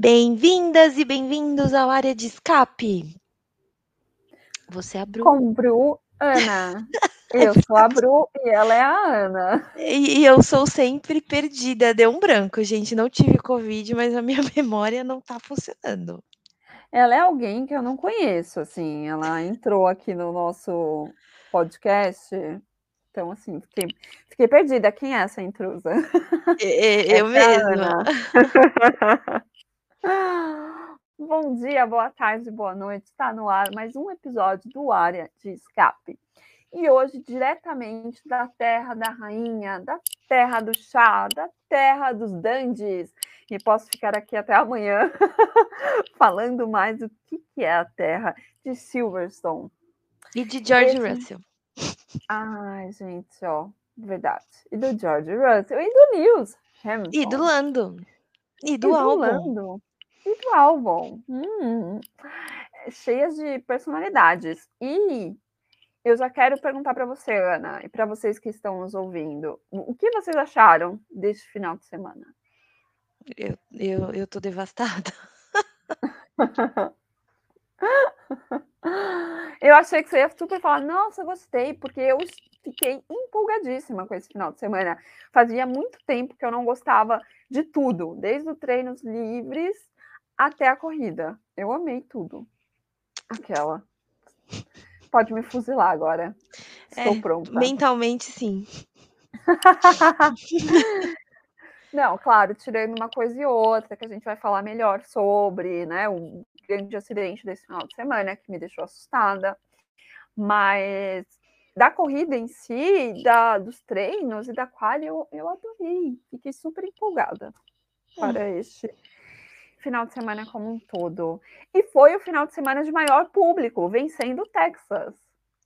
Bem-vindas e bem-vindos ao Área de Escape. Você é a Bru. Com Bru, Ana. Eu sou a Bru e ela é a Ana. E, e eu sou sempre perdida. Deu um branco, gente. Não tive Covid, mas a minha memória não tá funcionando. Ela é alguém que eu não conheço, assim. Ela entrou aqui no nosso podcast. Então, assim, fiquei, fiquei perdida. Quem é essa intrusa? É, eu mesma. Bom dia, boa tarde, boa noite. Está no ar mais um episódio do Área de Escape. E hoje, diretamente da terra da rainha, da terra do chá, da terra dos dandies. E posso ficar aqui até amanhã falando mais do que, que é a terra de Silverstone. E de George Esse... Russell. Ai, gente, ó, verdade. E do George Russell e do Lewis Hamilton. E do Lando. E do, e do. Lando. E do álbum. Hum, cheias de personalidades. E eu já quero perguntar para você, Ana, e para vocês que estão nos ouvindo, o que vocês acharam deste final de semana? Eu, eu, eu tô devastada. eu achei que você ia super falar, nossa, gostei, porque eu fiquei empolgadíssima com esse final de semana. Fazia muito tempo que eu não gostava de tudo, desde os treinos livres até a corrida. Eu amei tudo. Aquela. Pode me fuzilar agora. Estou é, pronta. Mentalmente, sim. Não, claro, tirando uma coisa e outra, que a gente vai falar melhor sobre, né? Um grande acidente desse final de semana que me deixou assustada. Mas da corrida em si, da, dos treinos e da qual eu, eu adorei. Fiquei super empolgada hum. para este final de semana como um todo. E foi o final de semana de maior público, vencendo o Texas.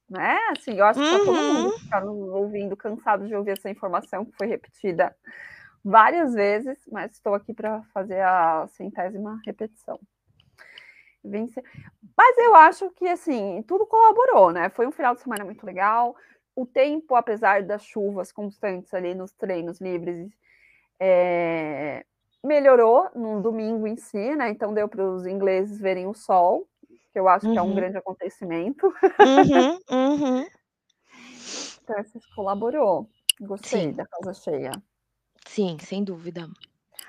Né? Assim, eu acho que tá todo mundo que está ouvindo cansado de ouvir essa informação que foi repetida várias vezes, mas estou aqui para fazer a centésima repetição. Vence... Mas eu acho que assim, tudo colaborou, né? Foi um final de semana muito legal. O tempo, apesar das chuvas constantes ali nos treinos livres, é melhorou no domingo em si, né? Então deu para os ingleses verem o sol, que eu acho uhum. que é um uhum. grande acontecimento. Uhum, uhum. então, isso colaborou. Gostei Sim. da casa cheia. Sim, sem dúvida.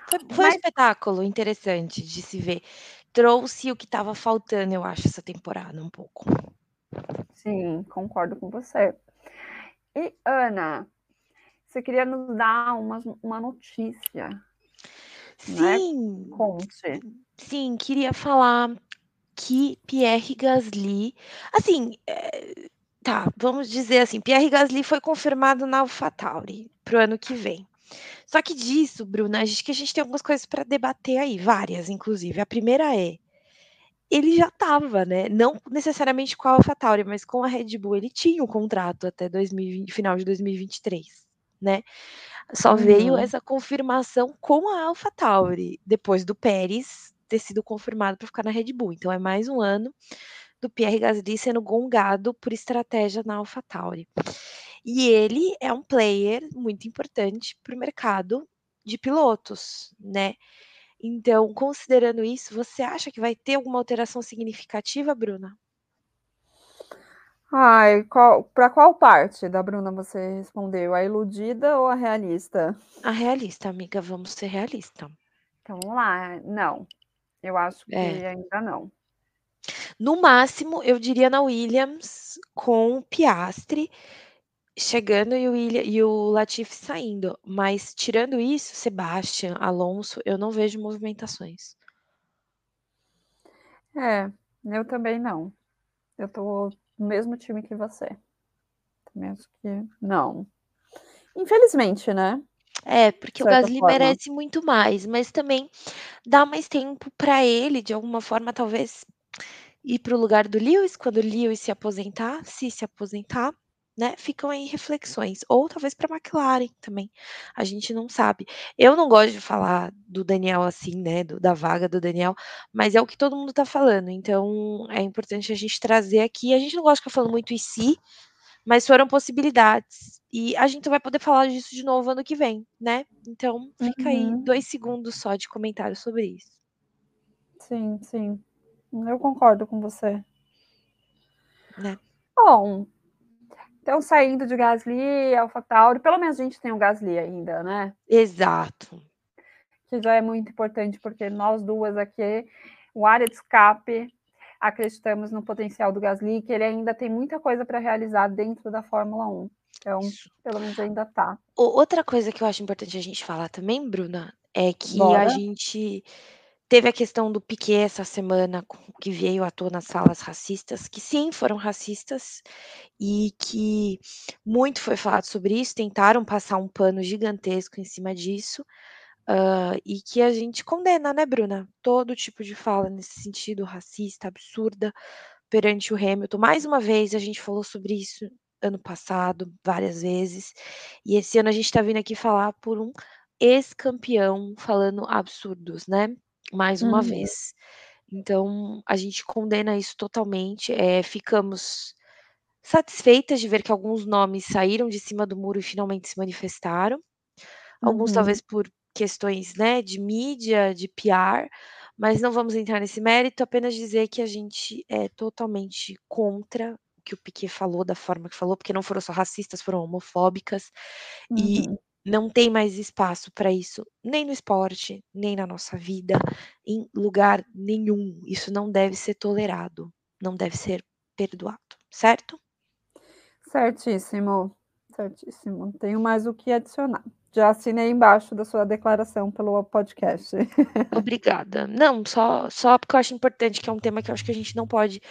Foi, foi Mas... um espetáculo interessante de se ver. Trouxe o que estava faltando, eu acho, essa temporada um pouco. Sim, concordo com você. E, Ana, você queria nos dar uma, uma notícia né? Sim. Conte. Sim, queria falar que Pierre Gasly, assim, é, tá, vamos dizer assim, Pierre Gasly foi confirmado na AlphaTauri para o ano que vem. Só que disso, Bruna, acho que a gente tem algumas coisas para debater aí, várias, inclusive. A primeira é, ele já estava, né? Não necessariamente com a AlphaTauri, mas com a Red Bull, ele tinha um contrato até 2020, final de 2023, né? Só uhum. veio essa confirmação com a AlphaTauri, depois do Pérez ter sido confirmado para ficar na Red Bull. Então é mais um ano do Pierre Gasly sendo gongado por estratégia na AlphaTauri. E ele é um player muito importante para o mercado de pilotos, né? Então, considerando isso, você acha que vai ter alguma alteração significativa, Bruna? Ai, para qual parte da Bruna você respondeu? A iludida ou a realista? A realista, amiga, vamos ser realista. Então vamos lá. Não, eu acho que é. ainda não. No máximo, eu diria na Williams com o Piastri chegando e o, William, e o Latifi saindo. Mas tirando isso, Sebastian, Alonso, eu não vejo movimentações. É, eu também não. Eu tô no mesmo time que você. Acho que não. Infelizmente, né? É, porque o Gasly forma. merece muito mais, mas também dá mais tempo para ele, de alguma forma, talvez ir para o lugar do Lewis, quando o Lewis se aposentar, se se aposentar, né? Ficam aí reflexões, ou talvez para McLaren também, a gente não sabe. Eu não gosto de falar do Daniel assim, né? Do, da vaga do Daniel, mas é o que todo mundo está falando, então é importante a gente trazer aqui. A gente não gosta de ficar falando muito em si, mas foram possibilidades. E a gente vai poder falar disso de novo ano que vem, né? Então fica uhum. aí dois segundos só de comentário sobre isso. sim, sim. Eu concordo com você. Né? Bom, então saindo de Gasly, AlphaTauri, pelo menos a gente tem o Gasly ainda, né? Exato. Que já é muito importante, porque nós duas aqui, o área de escape, acreditamos no potencial do Gasly, que ele ainda tem muita coisa para realizar dentro da Fórmula 1. Então, pelo menos ainda está. Outra coisa que eu acho importante a gente falar também, Bruna, é que Bora. a gente teve a questão do Piquet essa semana, que veio à tona nas falas racistas, que sim, foram racistas, e que muito foi falado sobre isso, tentaram passar um pano gigantesco em cima disso, uh, e que a gente condena, né, Bruna? Todo tipo de fala nesse sentido, racista, absurda, perante o Hamilton. Mais uma vez, a gente falou sobre isso ano passado, várias vezes, e esse ano a gente está vindo aqui falar por um ex-campeão falando absurdos, né? Mais uma uhum. vez. Então, a gente condena isso totalmente. É, ficamos satisfeitas de ver que alguns nomes saíram de cima do muro e finalmente se manifestaram. Alguns, uhum. talvez, por questões né, de mídia, de PR, mas não vamos entrar nesse mérito, apenas dizer que a gente é totalmente contra o que o Piquet falou, da forma que falou, porque não foram só racistas, foram homofóbicas, uhum. e não tem mais espaço para isso, nem no esporte, nem na nossa vida, em lugar nenhum. Isso não deve ser tolerado, não deve ser perdoado, certo? Certíssimo, certíssimo. Não tenho mais o que adicionar. Já assinei embaixo da sua declaração pelo podcast. Obrigada. Não, só, só porque eu acho importante, que é um tema que eu acho que a gente não pode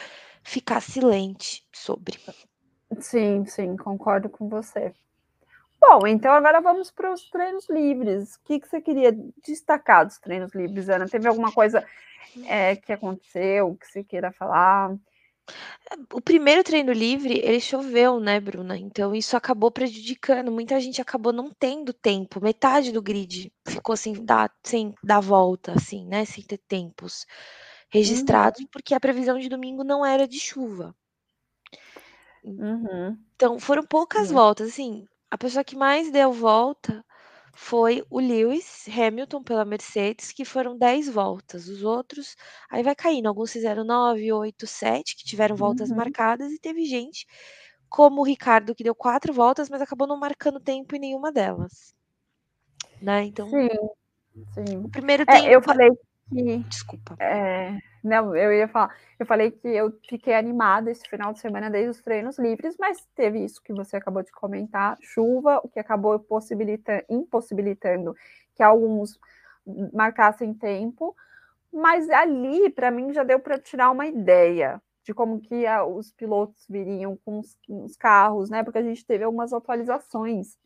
ficar silente sobre. Sim, sim, concordo com você. Bom, então agora vamos para os treinos livres. O que, que você queria destacar dos treinos livres, Ana? Teve alguma coisa é, que aconteceu que você queira falar? O primeiro treino livre, ele choveu, né, Bruna? Então isso acabou prejudicando. Muita gente acabou não tendo tempo. Metade do grid ficou sem dar, sem dar volta, assim, né? Sem ter tempos registrados, uhum. porque a previsão de domingo não era de chuva. Uhum. Então foram poucas uhum. voltas, assim. A pessoa que mais deu volta foi o Lewis Hamilton pela Mercedes, que foram 10 voltas. Os outros, aí vai caindo. Alguns fizeram 9, 8, 7, que tiveram voltas uhum. marcadas, e teve gente, como o Ricardo, que deu quatro voltas, mas acabou não marcando tempo em nenhuma delas. Né? Então. Sim, sim. O primeiro tempo. É, eu falei que. Desculpa. É, não, eu ia falar. Eu falei que eu fiquei animada esse final de semana desde os treinos livres, mas teve isso que você acabou de comentar, chuva, o que acabou possibilitando, impossibilitando que alguns marcassem tempo. Mas ali, para mim, já deu para tirar uma ideia de como que a, os pilotos viriam com os, com os, carros, né? Porque a gente teve algumas atualizações.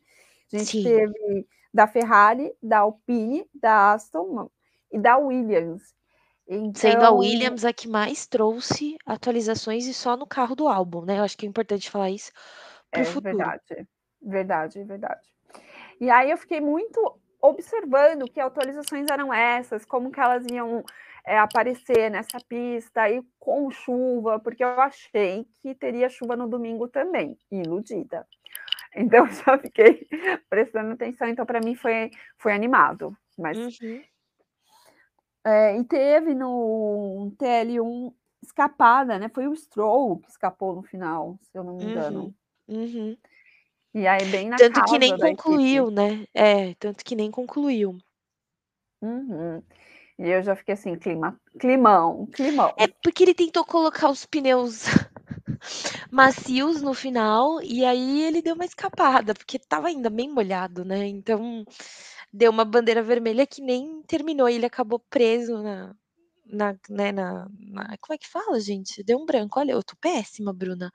A gente Sim. teve da Ferrari, da Alpine, da Aston e da Williams. Então... Sendo a então Williams a que mais trouxe atualizações e só no carro do álbum, né? Eu acho que é importante falar isso para o é, futuro. Verdade, verdade, verdade. E aí eu fiquei muito observando que atualizações eram essas, como que elas iam é, aparecer nessa pista e com chuva, porque eu achei que teria chuva no domingo também, iludida. Então já fiquei prestando atenção, então para mim foi, foi animado, mas uhum. É, e teve no TL1 escapada, né? Foi o Stroll que escapou no final, se eu não me engano. Uhum, uhum. E aí, bem na Tanto que nem concluiu, equipe. né? É, tanto que nem concluiu. Uhum. E eu já fiquei assim, clima, climão, climão. É porque ele tentou colocar os pneus macios no final e aí ele deu uma escapada, porque estava ainda bem molhado, né? Então deu uma bandeira vermelha que nem terminou, e ele acabou preso na, na, né, na, na, Como é que fala, gente? Deu um branco. Olha, eu tô péssima, Bruna.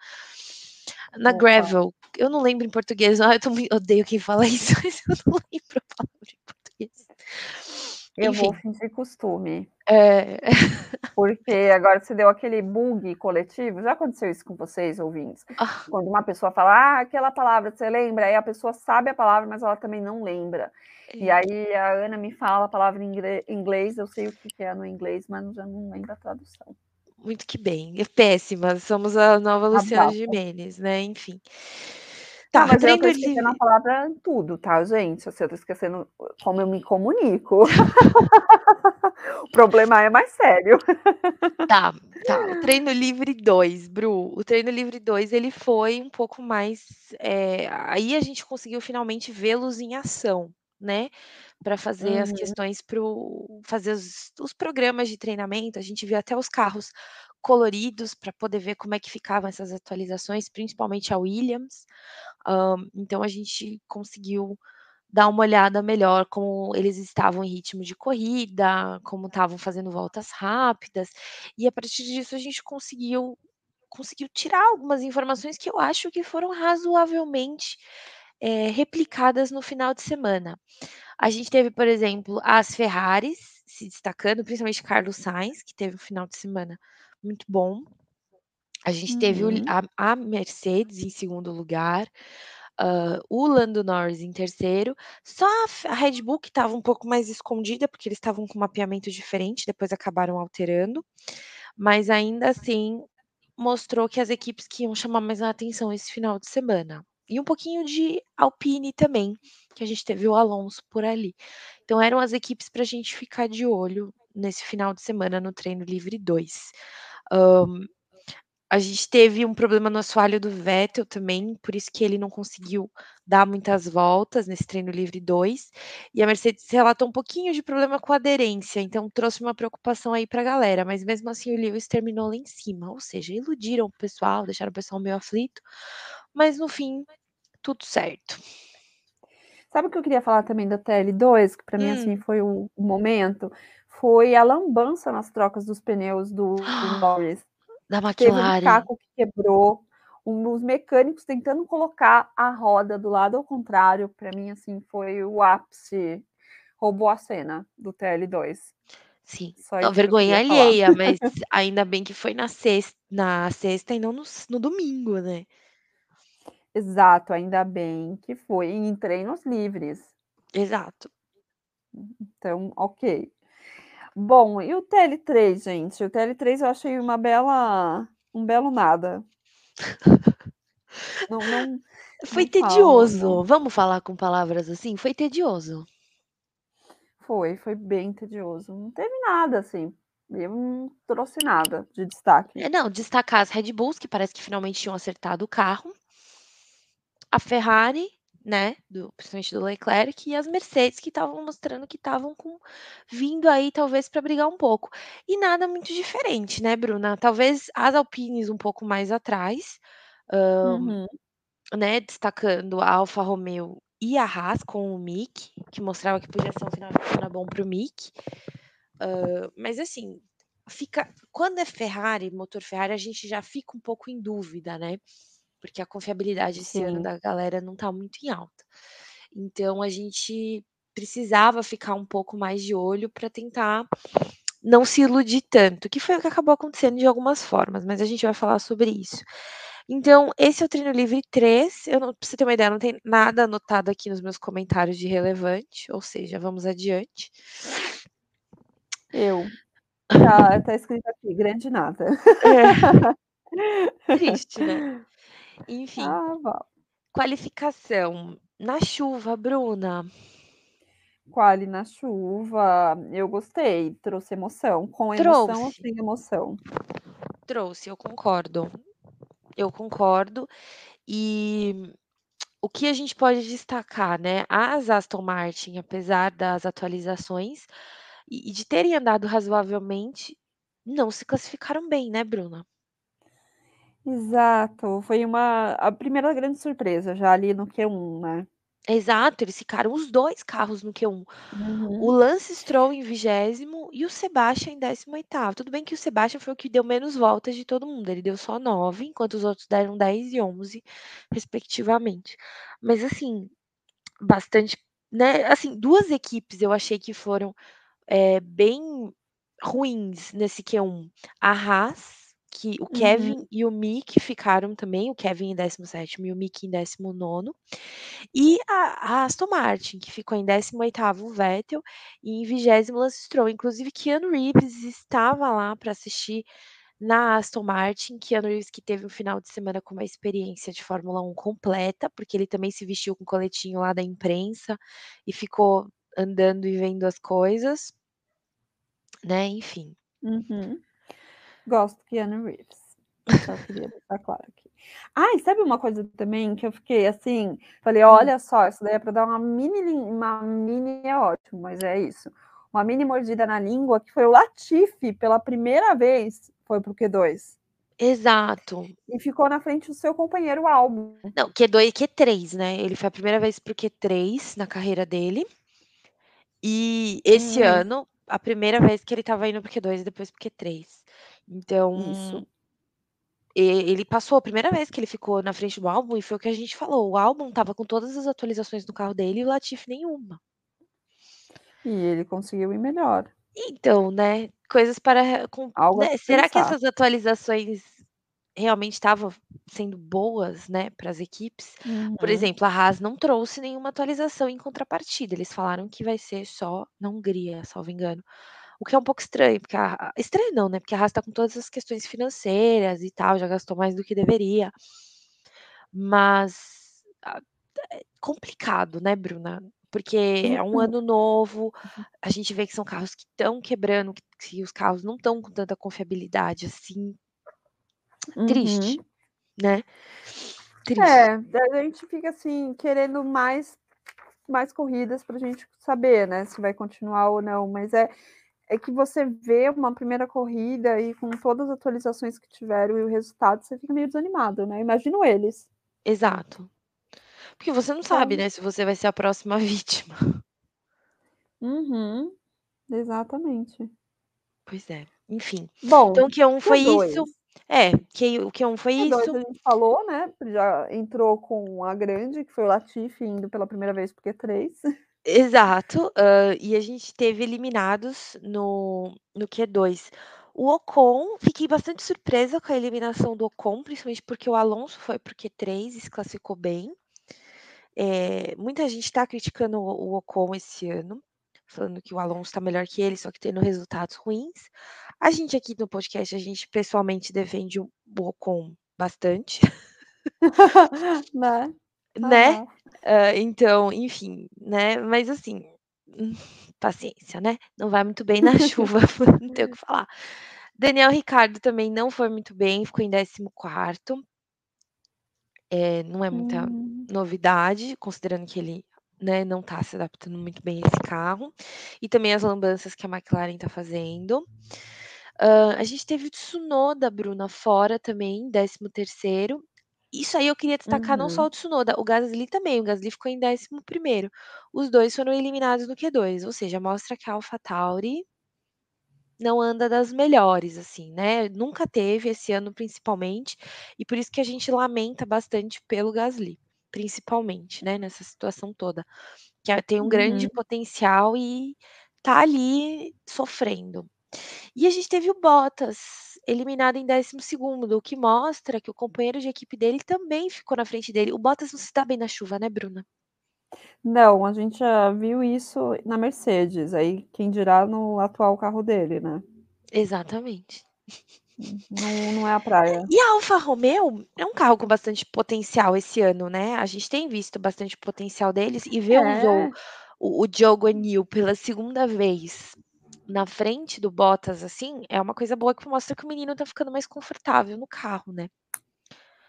Na Opa. gravel. Eu não lembro em português. Ah, eu tô, odeio quem fala isso, mas eu não lembro a palavra em português. Eu Enfim. vou fingir costume. É... Porque agora você deu aquele bug coletivo. Já aconteceu isso com vocês, ouvintes? Ah. Quando uma pessoa fala, ah, aquela palavra, você lembra? Aí a pessoa sabe a palavra, mas ela também não lembra. É. E aí a Ana me fala a palavra em inglês, eu sei o que é no inglês, mas já não lembro a tradução. Muito que bem. É péssima. Somos a nova Luciana Jimenez, né? Enfim. Tá, mas eu tô esquecendo livre... a palavra tudo, tá, gente? Assim, eu tô esquecendo como eu me comunico. o problema é mais sério. Tá, tá. O treino livre 2, Bru. O treino livre 2, ele foi um pouco mais. É... Aí a gente conseguiu finalmente vê-los em ação, né? Para fazer uhum. as questões para fazer os, os programas de treinamento. A gente viu até os carros coloridos para poder ver como é que ficavam essas atualizações, principalmente a Williams. Um, então a gente conseguiu dar uma olhada melhor como eles estavam em ritmo de corrida, como estavam fazendo voltas rápidas, e a partir disso a gente conseguiu conseguiu tirar algumas informações que eu acho que foram razoavelmente é, replicadas no final de semana. A gente teve, por exemplo, as Ferraris se destacando, principalmente Carlos Sainz, que teve um final de semana muito bom. A gente teve Uhum. a, a Mercedes em segundo lugar, uh, o Lando Norris em terceiro, só a, a Red Bull que estava um pouco mais escondida, porque eles estavam com um mapeamento diferente, depois acabaram alterando, mas ainda assim mostrou que as equipes que iam chamar mais a atenção esse final de semana. E um pouquinho de Alpine também, que a gente teve o Alonso por ali. Então eram as equipes para a gente ficar de olho nesse final de semana no treino livre 2. Um, a gente teve um problema no assoalho do Vettel também, por isso que ele não conseguiu dar muitas voltas nesse treino livre 2. E a Mercedes relatou um pouquinho de problema com a aderência, então trouxe uma preocupação aí para a galera. Mas mesmo assim, o Lewis terminou lá em cima, ou seja, iludiram o pessoal, deixaram o pessoal meio aflito, mas no fim, tudo certo. Sabe o que eu queria falar também da TL2, que para hum. mim assim foi o, o momento? Foi a lambança nas trocas dos pneus do, do Norris. Da McLaren. Teve um caco que quebrou, um, os mecânicos tentando colocar a roda do lado ao contrário, para mim, assim, foi o ápice, roubou a cena do TL2. Sim, Só vergonha alheia, mas ainda bem que foi na sexta, na sexta e não no, no domingo, né? Exato, ainda bem que foi em treinos livres. Exato. Então, ok. Bom, e o TL3, gente? O TL3 eu achei uma bela um belo nada. Não não Foi não tedioso, falo, vamos falar com palavras assim? Foi tedioso. Foi, foi bem tedioso. Não teve nada, assim, eu não trouxe nada de destaque. É, não, destacar as Red Bulls, que parece que finalmente tinham acertado o carro. A Ferrari, né, do, principalmente do Leclerc, e as Mercedes que estavam mostrando que estavam com vindo aí talvez para brigar um pouco. E nada muito diferente, né, Bruna? Talvez as Alpines um pouco mais atrás, uhum. né, destacando a Alfa Romeo e a Haas com o Mick, que mostrava que podia ser um final de semana bom para o Mick. Uh, mas assim, fica quando é Ferrari, motor Ferrari, a gente já fica um pouco em dúvida, né? Porque a confiabilidade esse Sim. ano da galera não está muito em alta. Então a gente precisava ficar um pouco mais de olho para tentar não se iludir tanto, que foi o que acabou acontecendo de algumas formas, mas a gente vai falar sobre isso. Então, esse é o treino livre 3. Eu não, pra você ter uma ideia, não tem nada anotado aqui nos meus comentários de relevante, ou seja, vamos adiante. Eu. Tá, tá escrito aqui, grande nada. É. Triste, né? Enfim. Ah, Qualificação. Na chuva, Bruna. Quali na chuva, eu gostei, trouxe emoção, com emoção trouxe. ou sem emoção? Trouxe, eu concordo. Eu concordo. E o que a gente pode destacar, né? As Aston Martin, apesar das atualizações e de terem andado razoavelmente, não se classificaram bem, né, Bruna? Exato, foi uma a primeira grande surpresa já ali no Q1, né. Exato, eles ficaram os dois carros no Q1. O Uhum. Lance Stroll em vigésimo e o Sebastian em 18º. Tudo bem que o Sebastian foi o que deu menos voltas de todo mundo, ele deu só 9, enquanto os outros deram 10 e 11, respectivamente. Mas assim, bastante, né, assim, duas equipes eu achei que foram, eh, bem ruins nesse Q1. A Haas que o uhum. Kevin e o Mick ficaram também, o Kevin em 17 e o Mick em 19. E a, a Aston Martin, que ficou em 18 o Vettel, e em 20 Lance Stroll. Inclusive, Keanu Reeves estava lá para assistir Na Aston Martin, Keanu Reeves que teve um final de semana com uma experiência de Fórmula 1 completa, porque ele também se vestiu com o coletinho lá da imprensa e ficou andando e vendo as coisas. Né, enfim. Uhum. Gosto do Keanu Reeves. Só queria deixar claro aqui. Ah, e sabe uma coisa também que eu fiquei assim, falei, Hum. olha só, isso daí é para dar uma mini, uma mini é ótimo, mas é isso. Uma mini mordida na língua que foi o Latifi pela primeira vez foi pro Q2 Exato. e ficou na frente do seu companheiro Albon. Não, Q2 e Q3, né? Ele foi a primeira vez pro Q3 na carreira dele. E esse Hum. ano, a primeira vez que ele estava indo pro Q2 e depois pro Q3. Então, Isso. ele passou a primeira vez que ele ficou na frente do álbum e foi o que a gente falou. O álbum tava com todas as atualizações no carro dele e o Latifi nenhuma. E ele conseguiu ir melhor. Então, né? Coisas para. Com, né, se será que essas atualizações realmente estavam sendo boas, né, para as equipes? Por Uhum. exemplo, a Haas não trouxe nenhuma atualização em contrapartida. Eles falaram que vai ser só na Hungria, salvo engano. O que é um pouco estranho, porque a, estranho não, né? Porque a Haas está com todas as questões financeiras e tal, já gastou mais do que deveria. Mas é complicado, né, Bruna? Porque é um ano novo, a gente vê que são carros que estão quebrando, que, que os carros não estão com tanta confiabilidade assim. Triste, Uhum. né? Triste. É, a gente fica assim, querendo mais, mais corridas para a gente saber, né, se vai continuar ou não. Mas é, é que você vê uma primeira corrida e com todas as atualizações que tiveram e o resultado, você fica meio desanimado, né? Imagino eles. Exato. Porque você não sabe, Então, né, se você vai ser a próxima vítima. uhum, exatamente. Pois é. Enfim. Bom, Então o Q1 foi Q2. isso. É, que o Q1 foi Q2 isso. a gente falou, né? Já entrou com a grande, que foi o Latifi indo pela primeira vez pro Q3. Exato. e a gente teve eliminados no, no Q2. O Ocon, fiquei bastante surpresa com a eliminação do Ocon, principalmente porque o Alonso foi pro Q3 e se classificou bem. É, muita gente está criticando o, o Ocon esse ano, falando que o Alonso está melhor que ele, só que tendo resultados ruins. A gente aqui no podcast, a gente pessoalmente defende o, o Ocon bastante, né? Né? Hã, então, enfim, né? Mas assim, paciência, né? Não vai muito bem na chuva, não tenho o que falar. Daniel Ricciardo também não foi muito bem, ficou em 14º. Eh, não é muita Hum. novidade, considerando que ele, né, não tá se adaptando muito bem a esse carro. E também as lambanças que a McLaren tá fazendo. Hã, a gente teve o Tsunoda, Bruna, fora também, 13º. Isso aí eu queria destacar não só Uhum. o Tsunoda, o Gasly também, o Gasly ficou em 11º. Os 2 foram eliminados no Q2, ou seja, mostra que a AlphaTauri não anda das melhores, assim, né, nunca teve, esse ano principalmente, e por isso que a gente lamenta bastante pelo Gasly, principalmente, né, nessa situação toda, que tem um grande Uhum. potencial e tá ali sofrendo. E a gente teve o Bottas, eliminado em 12º, o que mostra que o companheiro de equipe dele também ficou na frente dele. O Bottas não se dá bem na chuva, né, Bruna? Não, a gente já viu isso na Mercedes, aí quem dirá no atual carro dele, né. Exatamente. Não não é a praia. E a Alfa Romeo é um carro com bastante potencial esse ano, né, a gente tem visto bastante potencial deles e ver É. o o Zhou Guanyu pela segunda vez na frente do Bottas, assim, é uma coisa boa que mostra que o menino tá ficando mais confortável no carro, né.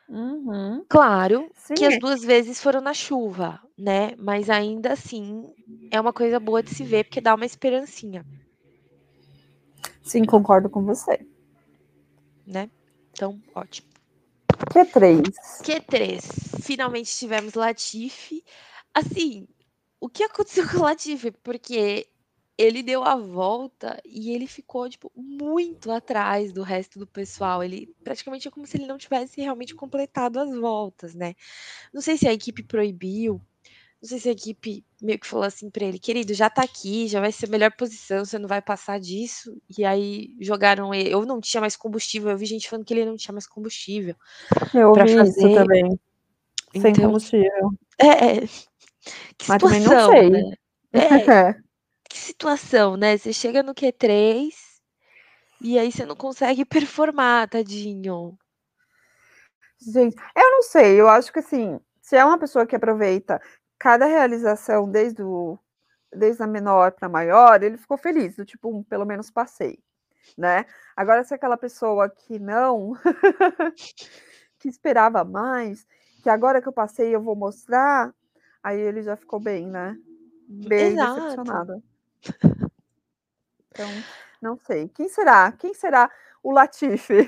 Uhum. Claro Sim, que as 2 vezes foram na chuva, né, mas ainda assim é uma coisa boa de se ver, porque dá uma esperancinha, Sim, concordo com você. né. Então, ótimo. Q3. Q3, finalmente tivemos Latifi. Assim, o que aconteceu com o Latifi? Porque ele deu a volta e ele ficou, tipo, muito atrás do resto do pessoal, ele praticamente é como se ele não tivesse realmente completado as voltas, né. Não sei se a equipe proibiu, não sei se a equipe meio que falou assim pra ele: "Querido, já tá aqui, já vai ser a melhor posição, você não vai passar disso", e aí jogaram ele ou não tinha mais combustível, eu vi gente falando que ele não tinha mais combustível Eu ouvi isso fazer. também, sem Então combustível. é, é. Que Mas também não situação, sei. né. É, que situação, né, você chega no Q3 E aí você não consegue performar, tadinho. Gente, eu não sei, eu acho que assim, se é uma pessoa que aproveita cada realização desde o desde a menor para maior, ele ficou feliz, do tipo, um, pelo menos passei, né? Agora, se é aquela pessoa que não, que esperava mais, que agora que eu passei eu vou mostrar, aí ele já ficou bem, né? Bem Exato. decepcionado. Então, não sei. Quem será? Quem será o Latifi?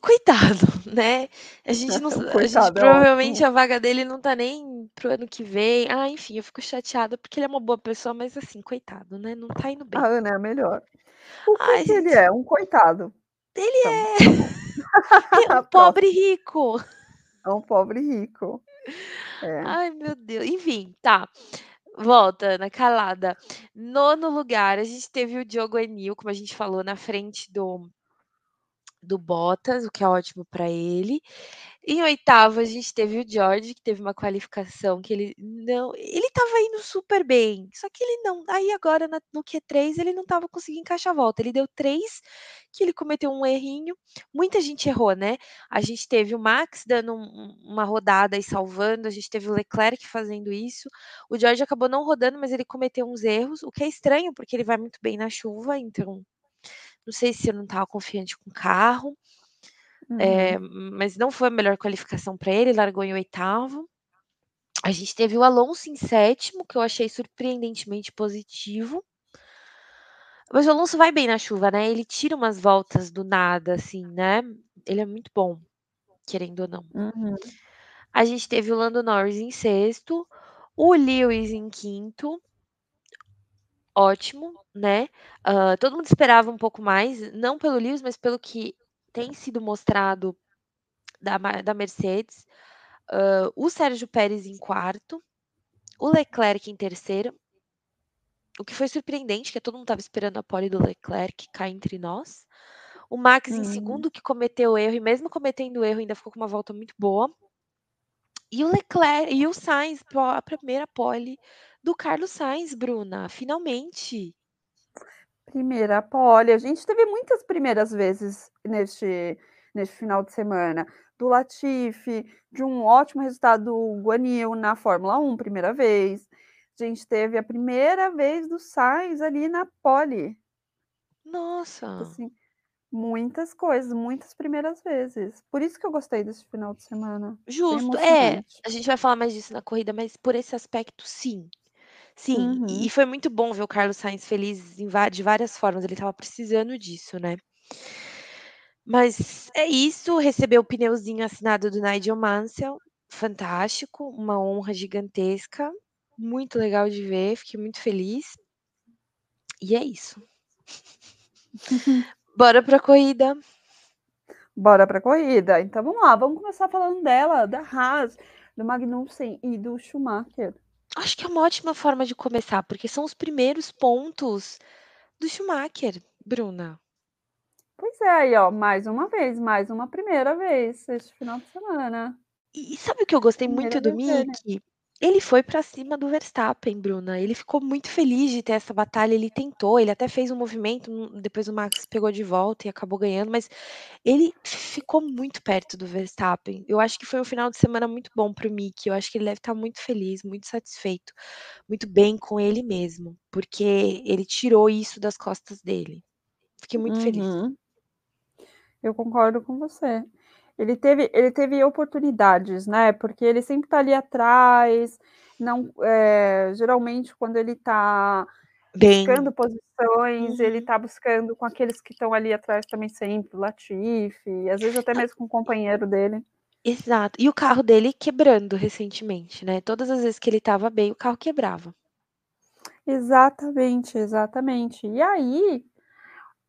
Coitado, né? A gente não, a Coitado, gente é provavelmente a vaga dele não tá nem pro ano que vem. Ah, enfim, eu fico chateada porque ele é uma boa pessoa, mas assim, coitado, né? Não tá indo bem. A Ana é a melhor. O que, Ai, que ele é? Um coitado. ele Então, é um pobre rico. É um pobre rico. É. Ai, meu Deus. Enfim, tá. Volta, Ana, calada. Nono lugar, a gente teve o Diogo Enil, como a gente falou, na frente do do Bottas, o que é ótimo para ele. Em oitavo, a gente teve o George, que teve uma qualificação que ele não. Ele estava indo super bem, só que ele não. Aí agora na- no Q3 ele não estava conseguindo encaixar a volta. Ele deu três, que ele cometeu um errinho. Muita gente errou, né? A gente teve o Max dando um- uma rodada e salvando, a gente teve o Leclerc fazendo isso. O George acabou não rodando, mas ele cometeu uns erros, o que é estranho, porque ele vai muito bem na chuva, então não sei se eu não estava confiante com o carro, é, Uhum. mas não foi a melhor qualificação para ele, largou em oitavo. A gente teve o Alonso em sétimo, que eu achei surpreendentemente positivo. Mas o Alonso vai bem na chuva, né? Ele tira umas voltas do nada, assim, né? Ele é muito bom, querendo ou não. Uhum. A gente teve o Lando Norris em sexto, o Lewis em quinto, ótimo, né? Uh, todo mundo esperava um pouco mais, não pelo Lewis, mas pelo que tem sido mostrado da, da Mercedes. Uh, o Sérgio Pérez em quarto, o Leclerc em terceiro, o que foi surpreendente, que todo mundo estava esperando a pole do Leclerc cair entre nós. O Max uhum. em segundo, que cometeu erro, e mesmo cometendo erro, ainda ficou com uma volta muito boa. E o Leclerc e o Sainz, a primeira pole do Carlos Sainz, Bruna, finalmente. Primeira pole. A gente teve muitas primeiras vezes neste, neste final de semana. Do Latifi, de um ótimo resultado do Guanil na Fórmula 1, primeira vez. A gente teve a primeira vez do Sainz ali na pole. Nossa! Assim, muitas coisas, muitas primeiras vezes. Por isso que eu gostei desse final de semana. Justo, é. A gente vai falar mais disso na corrida, mas por esse aspecto, sim. Sim, uhum. e foi muito bom ver o Carlos Sainz feliz de várias formas, ele estava precisando disso, né? Mas é isso, recebeu o pneuzinho assinado do Nigel Mansell, fantástico, uma honra gigantesca, muito legal de ver, fiquei muito feliz. E é isso. Bora pra corrida. Bora pra corrida. Então vamos lá, vamos começar falando dela, da Haas, do Magnussen e do Schumacher. Acho que é uma ótima forma de começar, porque são os primeiros pontos do Schumacher, Bruna. Pois é, aí, ó, mais uma vez, mais uma primeira vez este final de semana. E, e sabe o que eu gostei primeira muito do Mick? Ele foi para cima do Verstappen, Bruna. Ele ficou muito feliz de ter essa batalha. Ele tentou, ele até fez um movimento. Depois o Max pegou de volta e acabou ganhando. Mas ele ficou muito perto do Verstappen. Eu acho que foi um final de semana muito bom para o Mick. Eu acho que ele deve estar muito feliz, muito satisfeito, muito bem com ele mesmo, porque ele tirou isso das costas dele. Fiquei muito uhum. feliz. Eu concordo com você. Ele teve, ele teve oportunidades, né? Porque ele sempre está ali atrás. Não, é, geralmente quando ele está buscando posições, uhum. ele está buscando com aqueles que estão ali atrás também sempre, Latifi, às vezes até mesmo com o companheiro dele. Exato. E o carro dele quebrando recentemente, né? Todas as vezes que ele estava bem, o carro quebrava. Exatamente, exatamente. E aí,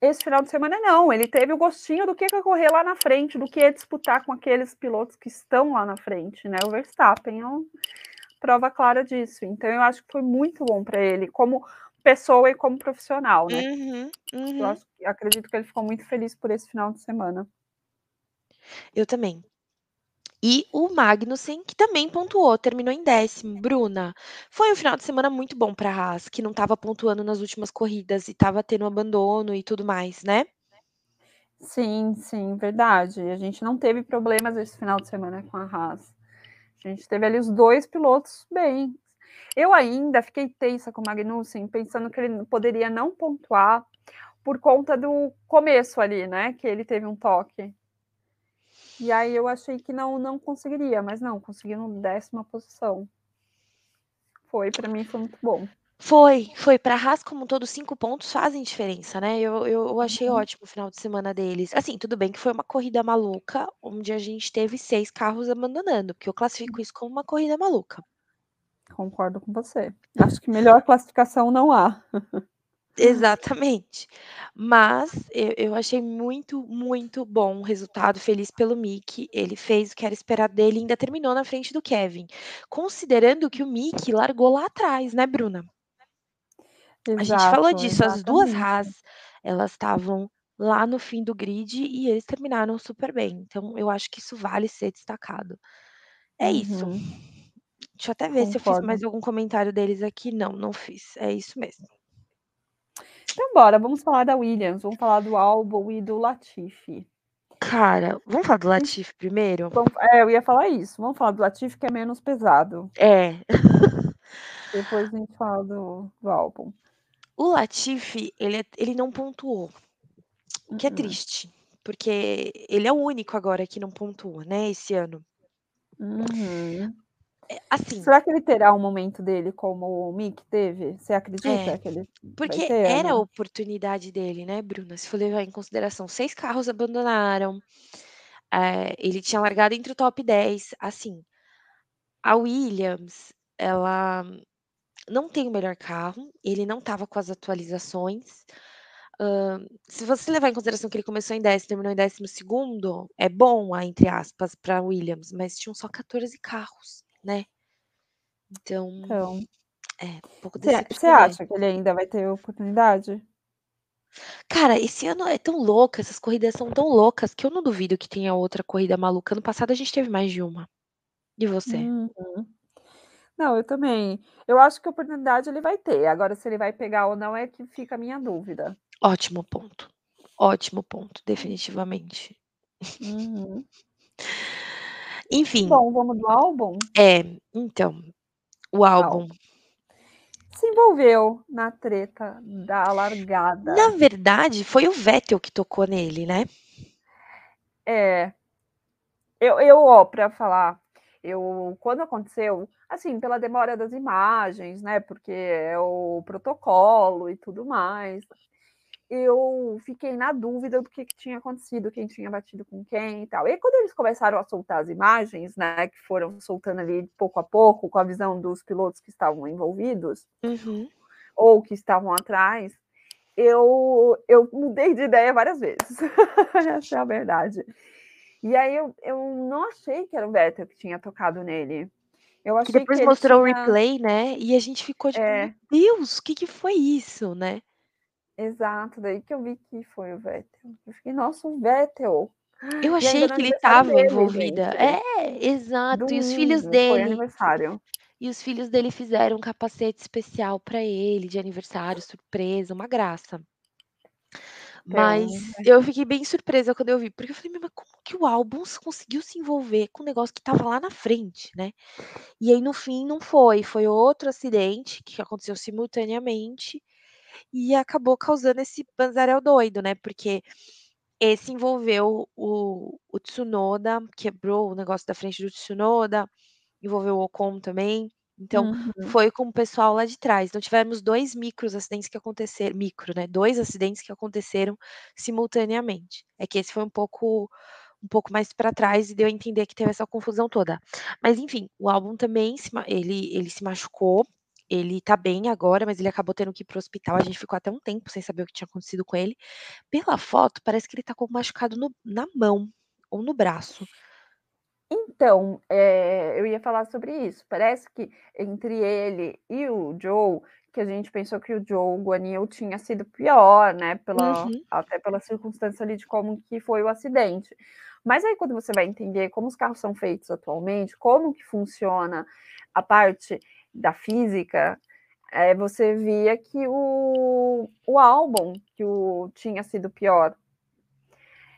esse final de semana não, ele teve o gostinho do que é correr lá na frente, do que é disputar com aqueles pilotos que estão lá na frente, né? O Verstappen é uma prova clara disso. Então eu acho que foi muito bom para ele, como pessoa e como profissional, né? Uhum, uhum. Eu acho, acredito que ele ficou muito feliz por esse final de semana. Eu também. E o Magnussen, que também pontuou, terminou em décimo. Bruna, foi um final de semana muito bom para a Haas, que não estava pontuando nas últimas corridas e estava tendo abandono e tudo mais, né? Sim, sim, verdade. A gente não teve problemas esse final de semana com a Haas. A gente teve ali os dois pilotos bem. Eu ainda fiquei tensa com o Magnussen, pensando que ele poderia não pontuar por conta do começo ali, né? Que ele teve um toque. E aí eu achei que não, não conseguiria, mas não, conseguiu no décima posição. Foi, para mim foi muito bom. Foi, foi. Para a Haas, como um todo, cinco pontos fazem diferença, né? Eu, eu, eu achei Uhum. ótimo o final de semana deles. Assim, tudo bem que foi uma corrida maluca, onde a gente teve seis carros abandonando, porque eu classifico isso como uma corrida maluca. Concordo com você. Acho que melhor classificação não há. Exatamente. Mas eu, eu achei muito, muito bom o resultado. Feliz pelo Mick. Ele fez o que era esperado dele e ainda terminou na frente do Kevin. Considerando que o Mick largou lá atrás, né, Bruna? Exato, A gente falou disso, as duas exatamente. Haas, elas estavam lá no fim do grid e eles terminaram super bem. Então eu acho que isso vale ser destacado. É isso. Uhum. Deixa eu até ver se eu fiz Concordo. mais algum comentário deles aqui. Não, não fiz. É isso mesmo. Então, bora, vamos falar da Williams, vamos falar do Albon e do Latifi. Cara, vamos falar do Latifi primeiro? Vamos, é, eu ia falar isso. Vamos falar do Latifi, que é menos pesado. É. Depois a gente fala do, do Albon. O Latifi, ele, é- ele não pontuou. O que é triste. Porque ele é o único agora que não pontua, né, esse ano. Uhum. É, Assim, Será que ele terá um momento dele como o Mick teve? Você acredita É, que ele vai porque ter, era a Ana? oportunidade dele, né, Bruna? Se for levar em consideração, seis carros abandonaram. eh, ele tinha largado entre o top 10. Assim, a Williams, ela não tem o melhor carro, ele não estava com as atualizações. Hã, se você levar em consideração que ele começou em 10 terminou em 12º, é bom, entre aspas, pra Williams, mas tinham só 14 carros, né. Então, Então, é, um pouco você decepcionante. acha que ele ainda vai ter oportunidade? Cara, esse ano é tão louco, essas corridas são tão loucas que eu não duvido que tenha outra corrida maluca. Ano passado a gente teve mais de uma. E você? Uhum. Não, eu também. Eu acho que oportunidade ele vai ter. Agora, se ele vai pegar ou não é que fica a minha dúvida. Ótimo ponto. Ótimo ponto, definitivamente. Uhum. Enfim, Bom, vamos do álbum? é, então, o álbum. Se envolveu na treta da largada. Na verdade, foi o Vettel que tocou nele, né? É. Eu, eu ó, para falar, eu quando aconteceu, assim, pela demora das imagens, né? Porque é o protocolo e tudo mais. Eu fiquei na dúvida do que, que tinha acontecido, quem tinha batido com quem e tal. E quando eles começaram a soltar as imagens, né, que foram soltando ali pouco a pouco, com a visão dos pilotos que estavam envolvidos, Uhum. ou que estavam atrás, eu, eu mudei de ideia várias vezes. Essa é a verdade. E aí eu, eu não achei que era o Vettel que tinha tocado nele. Eu Que achei que, depois ele mostrou o tinha... replay, né? E a gente ficou tipo, É. meu Deus, o que, que foi isso, né? Exato, daí que eu vi que foi o Vettel. Eu fiquei, nossa, o Vettel. Eu achei que ele estava dele, envolvida. gente. É, exato. E os filhos Domingo, foi dele. aniversário. E os filhos dele fizeram um capacete especial pra ele, de aniversário, surpresa, uma graça. Mas Então, eu fiquei bem surpresa quando eu vi, porque eu falei: "Meu, mas como que o álbum conseguiu se envolver com um negócio que estava lá na frente, né?". E aí no fim não foi, foi outro acidente que aconteceu simultaneamente e acabou causando esse banzaréu doido, né, porque esse envolveu o o Tsunoda, quebrou o negócio da frente do Tsunoda, envolveu o Ocon também, então uhum. foi com o pessoal lá de trás. Então tivemos 2 micros acidentes que aconteceram micro, né, 2 acidentes que aconteceram simultaneamente. É que esse foi um pouco um pouco mais pra trás e deu a entender que teve essa confusão toda. Mas enfim, o álbum também se ele ele se machucou, ele tá bem agora, mas ele acabou tendo que ir para o hospital, a gente ficou até um tempo sem saber o que tinha acontecido com ele. Pela foto, parece que ele tá com machucado no na mão ou no braço. Então, eh, eu ia falar sobre isso. Parece que entre ele e o Zhou, que a gente pensou que o Zhou Guanyu tinha sido pior, né, pela Uhum. até pela circunstância ali de como que foi o acidente. Mas aí quando você vai entender como os carros são feitos atualmente, como que funciona a parte da física, eh, você via que o o álbum que o tinha sido pior.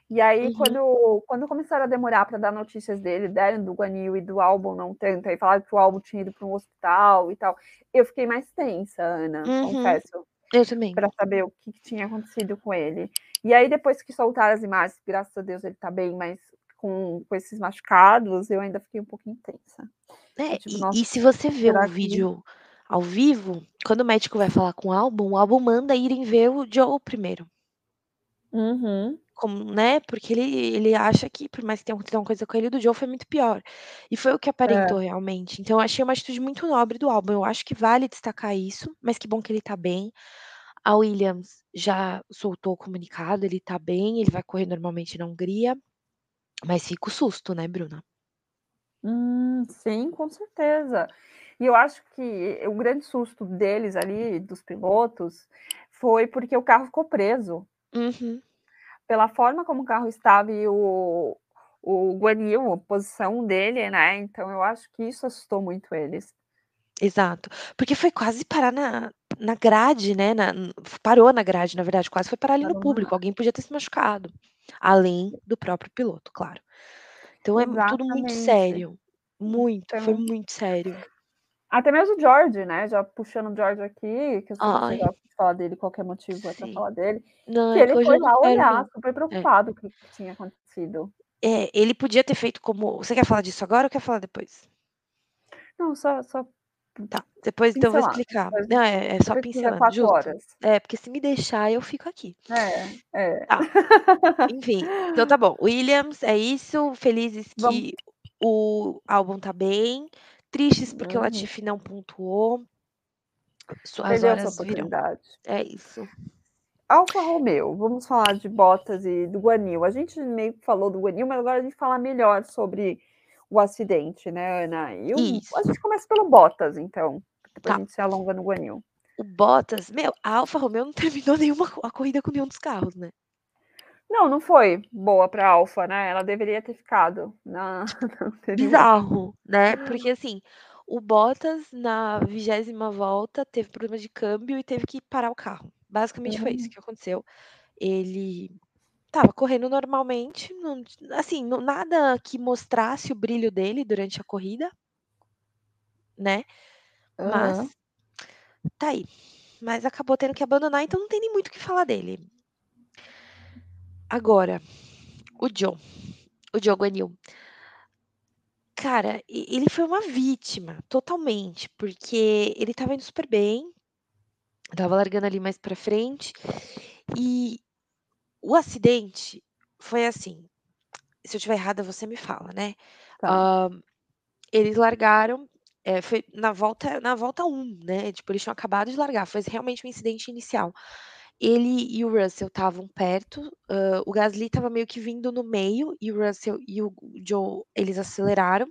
E aí, Uhum. quando, quando começaram a demorar para dar notícias dele, deram do Guanil e do álbum não tanto, aí falaram que o álbum tinha ido para um hospital e tal, eu fiquei mais tensa, Ana, Uhum. confesso. Eu também. Para saber o que, que, tinha acontecido com ele. E aí, depois que soltaram as imagens, graças a Deus ele tá bem, mas com, com esses machucados, eu ainda fiquei um pouquinho tensa. É, tipo, e, nossa, e se você vê um vídeo ao vivo, quando o médico vai falar com o álbum, o álbum manda irem ver o Joe primeiro. Uhum. Como, né? Porque ele, ele acha que, por mais que tenha acontecido uma coisa com ele, o do Joe foi muito pior. E foi o que aparentou realmente. Então, eu achei uma atitude muito nobre do álbum. Eu acho que vale destacar isso, mas que bom que ele tá bem. A Williams já soltou o comunicado, ele tá bem, ele vai correr normalmente na Hungria. Mas fica o susto, né, Bruna? Hum, sim, com certeza. E eu acho que o grande susto deles ali, dos pilotos, foi porque o carro ficou preso. Uhum. Pela forma como o carro estava e o, o Guanil, a posição dele, né? Então eu acho que isso assustou muito eles. Exato. Porque foi quase parar na, na grade, né? Na- parou na grade, na verdade, quase foi parar ali no Parou na público. Alguém podia ter se machucado. Além do próprio piloto, claro. Então é tudo muito Exatamente. sério. Muito, foi Então- muito sério. Até mesmo o George, né? Já puxando o George aqui, que eu sei que de falar dele, qualquer motivo é pra Sim. falar dele. Não, Que é ele foi lá olhar, super preocupado com o que tinha acontecido. É, ele podia ter feito como. Você quer falar disso agora ou quer falar depois? Não, só, só Tá, depois então eu vou explicar. depois- Não, é, é só pincelando, quatro justo. horas. É, porque se me deixar, eu fico aqui. É, é. Tá. Enfim, então tá bom. Williams, é isso. Felizes Vamos- que o álbum tá bem. Tristes porque o Uhum. Latifi não pontuou. Suas Perdeu horas virão. É isso. Alfa Romeo, vamos falar de Bottas e do Guanil. A gente meio que falou do Guanil, mas agora a gente fala melhor sobre o acidente, né, Ana? E o- Isso. a gente começa pelo Bottas, então. Depois Tá. a gente se alonga no Guanil. O Bottas, meu, a Alfa Romeo não terminou nenhuma a corrida com nenhum dos carros, né? Não, não foi boa para a Alfa, né? Ela deveria ter ficado na. Bizarro, né? Porque assim, o Bottas na vigésima volta teve problema de câmbio e teve que parar o carro. Basicamente foi isso que aconteceu. Ele estava correndo normalmente, não, assim, não- nada que mostrasse o brilho dele durante a corrida, né? Mas Aham. tá aí. Mas acabou tendo que abandonar, então não tem nem muito o que falar dele. Agora, o Joe. O Joe Guanil. Cara, ele foi uma vítima, totalmente, porque ele tava indo super bem, tava largando ali mais pra frente, e o acidente foi assim. Se eu estiver errada, você me fala, né? Tá. Ah, eles largaram, é, foi na volta, na volta 1, né? Tipo, eles tinham acabado de largar, foi realmente um incidente inicial. Ele e o Russell estavam perto, ah, o Gasly estava meio que vindo no meio, e o Russell e o Joe, eles aceleraram,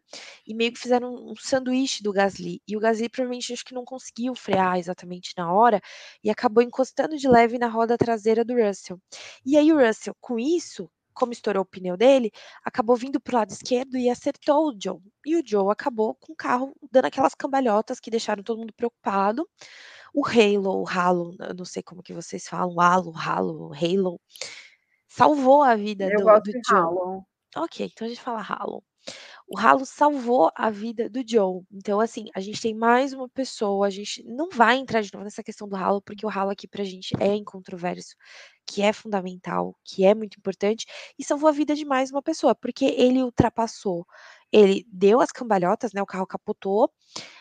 e meio que fizeram um sanduíche do Gasly. E o Gasly provavelmente acho que não conseguiu frear exatamente na hora, e acabou encostando de leve na roda traseira do Russell. E aí o Russell, com isso, como estourou o pneu dele, acabou vindo pro lado esquerdo e acertou o Joe. E o Joe acabou com o carro dando aquelas cambalhotas que deixaram todo mundo preocupado. O Halo, o Halo, eu não sei como que vocês falam, Halo, Halo, Halo, salvou a vida Eu do, gosto do de Joe. Halo. Ok, então a gente fala Halo. O Halo salvou a vida do Joe. Então, assim, a gente tem mais uma pessoa. A gente não vai entrar de novo nessa questão do Halo, porque o Halo aqui pra gente é incontroverso, que é fundamental, que é muito importante, e salvou a vida de mais uma pessoa, porque ele ultrapassou. Ele deu as cambalhotas, né? O carro capotou,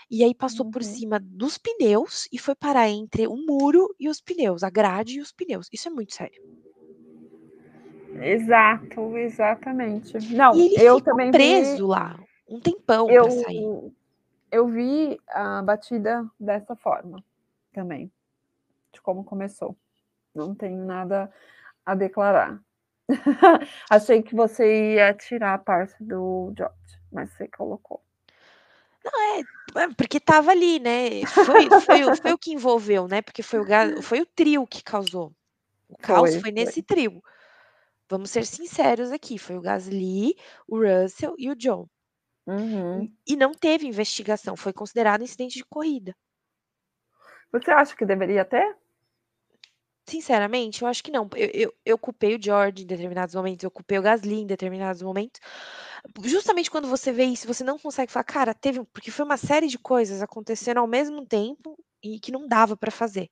e aí passou por Uhum. cima dos pneus e foi parar entre o muro e os pneus, a grade e os pneus. Isso é muito sério. Exato, exatamente. Não, e ele eu ficou também preso vi, lá um tempão pra sair. eu, eu vi a batida dessa forma também, de como começou. Não tenho nada a declarar. Achei que você ia tirar a parte do George, mas você colocou. É, porque tava ali, né? Foi, foi, o- foi o que envolveu, né? Porque foi o, foi o trio que causou. O caos Foi, foi foi. nesse trio. Vamos ser sinceros aqui. Foi o Gasly, o Russell e o John. Uhum. E não teve investigação. Foi considerado incidente de corrida. Você acha que deveria ter? Sinceramente, eu acho que não. Eu, eu, eu culpei o George em determinados momentos, eu culpei o Gasly em determinados momentos. Justamente quando você vê isso, você não consegue falar, cara, teve. Porque foi uma série de coisas acontecendo ao mesmo tempo e que não dava para fazer.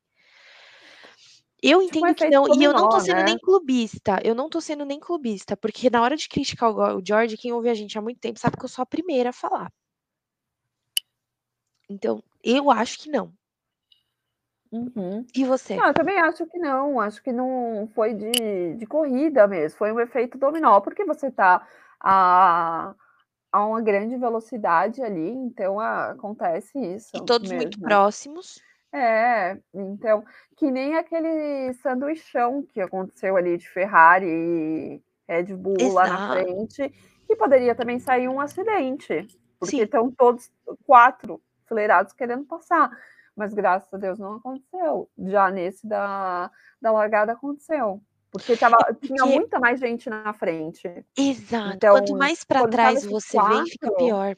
Eu Tipo um entendo que não, e eu não tô sendo né? nem clubista, eu não tô sendo nem clubista, porque na hora de criticar o George, quem ouve a gente há muito tempo sabe que eu sou a primeira a falar. Então, eu acho que não. Uhum. E você? Não, eu também acho que não. Acho que não foi de, de corrida mesmo. Foi um efeito dominó, porque você está a, a uma grande velocidade ali, então a, acontece isso E todos muito mesmo. próximos. É, então, que nem aquele sanduichão que aconteceu ali de Ferrari e Red Bull lá na Exato. frente, que poderia também sair um acidente, porque Sim. estão todos quatro acelerados querendo passar. Mas graças a Deus não aconteceu. Já nesse da, da largada aconteceu. Porque tava, tinha Porque- muita mais gente na frente. Exato. Então, Quanto mais quando trás você vem, fica quatro, pior.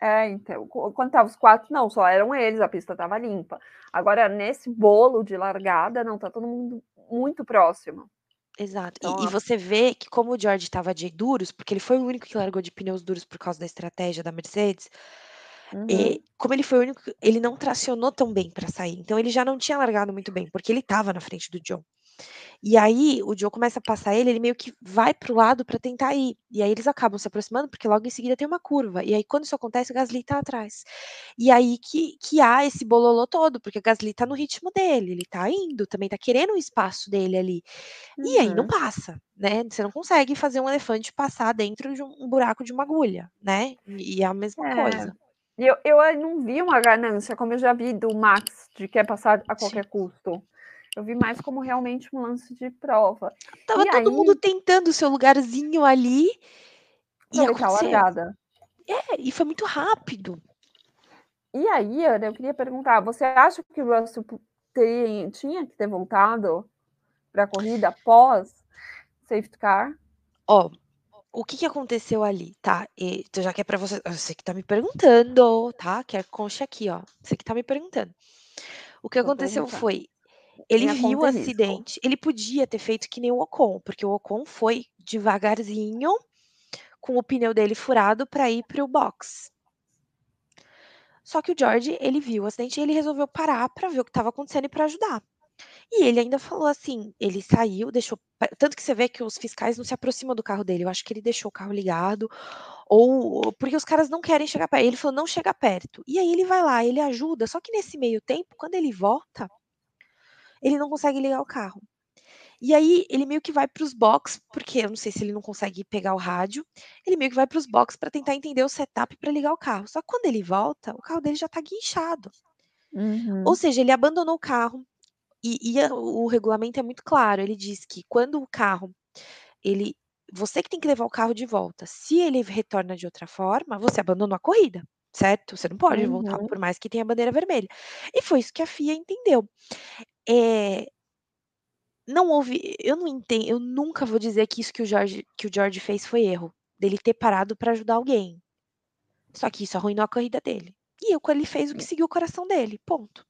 É, então, qu- quando tava os quatro, não, só eram eles, a pista tava limpa. Agora, nesse bolo de largada, não, tá todo mundo muito próximo. Exato. E- Então, e, a- você vê que como o George estava de duros, porque ele foi o único que largou de pneus duros por causa da estratégia da Mercedes, Uhum. é, como ele foi o único, ele não tracionou tão bem para sair. Então ele já não tinha largado muito bem, porque ele estava na frente do John. E aí o Joe começa a passar ele, ele meio que vai pro lado para tentar ir. E aí eles acabam se aproximando, porque logo em seguida tem uma curva. E aí quando isso acontece, o Gasly tá atrás. E aí que, que há esse bololô todo, porque o Gasly tá no ritmo dele, ele tá indo, também tá querendo o espaço dele ali. E aí não Uhum. passa, né? Você não consegue fazer um elefante passar dentro de um, buraco de uma agulha, né? E, e é a mesma É. coisa. E eu, eu aí não vi uma ganância, como eu já vi do Max, de quer passar a qualquer custo. Eu vi mais como realmente um lance de prova. Tava E todo aí- mundo tentando o seu lugarzinho ali. E Aproveitar a aconteceu. largada. É, e foi muito rápido. E aí, Ana, eu queria perguntar, você acha que o Russell teria, tinha que ter voltado para a corrida após safety car? Ó, o que que aconteceu ali, tá? E, então já que é pra você, você que tá me perguntando, tá? Que concha aqui, ó. Você que tá me perguntando. O que Tô aconteceu perguntando. foi, ele Minha viu o conta e risco. acidente, ele podia ter feito que nem o Ocon, porque o Ocon foi devagarzinho com o pneu dele furado para ir pro box. Só que o George, ele viu o acidente e ele resolveu parar para ver o que estava acontecendo e para ajudar. E ele ainda falou assim, ele saiu, deixou, tanto que você vê que os fiscais não se aproximam do carro dele. Eu acho que ele deixou o carro ligado ou porque os caras não querem chegar perto. Ele falou não chega perto. E aí ele vai lá, ele ajuda, só que nesse meio tempo, quando ele volta, ele não consegue ligar o carro. E aí ele meio que vai para os box, porque eu não sei se ele não consegue pegar o rádio, ele meio que vai para os box para tentar entender o setup para ligar o carro. Só que quando ele volta, o carro dele já tá guinchado. Uhum. Ou seja, ele abandonou o carro. E, e a- o regulamento é muito claro. Ele diz que quando o carro, ele, você que tem que levar o carro de volta. Se ele retorna de outra forma, você abandonou a corrida, certo? Você não pode voltar, Uhum. por mais que tenha bandeira vermelha. E foi isso que a FIA entendeu. É, não houve, eu não entendo, eu nunca vou dizer que isso que o Jorge, que o George fez foi erro, dele ter parado para ajudar alguém. Só que isso arruinou a corrida dele. E que ele fez o que seguiu o coração dele, ponto.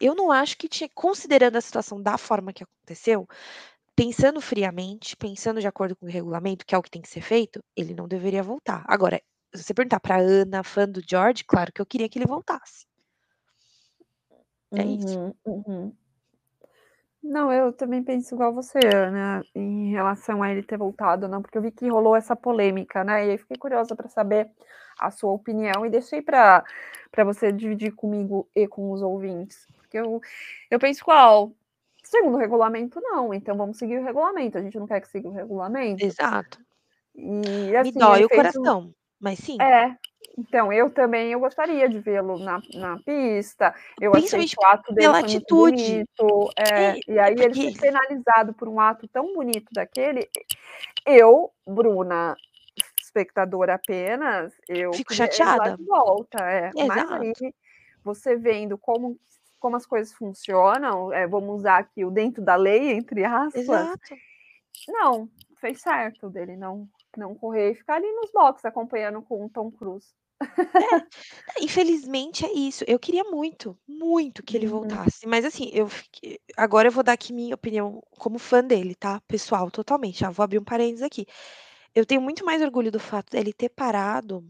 Eu não acho que tinha, considerando a situação da forma que aconteceu, pensando friamente, pensando de acordo com o regulamento, que é o que tem que ser feito, ele não deveria voltar. Agora, se você perguntar para Ana, fã do George, claro que eu queria que ele voltasse. É isso. Uhum, uhum. Não, eu também penso igual você, Ana, em relação a ele ter voltado, não, porque eu vi que rolou essa polêmica, né? E aí fiquei curiosa para saber a sua opinião e deixei para você dividir comigo e com os ouvintes. Porque eu, eu penso qual? Segundo o regulamento, não. Então vamos seguir o regulamento. A gente não quer que siga o regulamento. Exato. E assim, Me dói ele o fez um- coração, mas sim. É. Então, eu também eu gostaria de vê-lo na, na pista. Eu achei Principalmente o ato dele pela atitude. bonito. é, É, e aí ele porque- ser penalizado por um ato tão bonito daquele, eu, Bruna, espectadora apenas, eu Fico ele chateada. de volta. É. Mas Exato. aí você vendo como, como as coisas funcionam, é, vamos usar aqui o dentro da lei, entre aspas. Exato. Não, fez certo dele não, não correr e ficar ali nos boxes acompanhando com o Tom Cruise. É, infelizmente é isso. Eu queria muito, muito que ele Uhum. voltasse, mas assim, eu fiquei agora eu vou dar aqui minha opinião como fã dele, tá, pessoal, totalmente. Já vou abrir um parênteses aqui. Eu tenho muito mais orgulho do fato dele ter parado,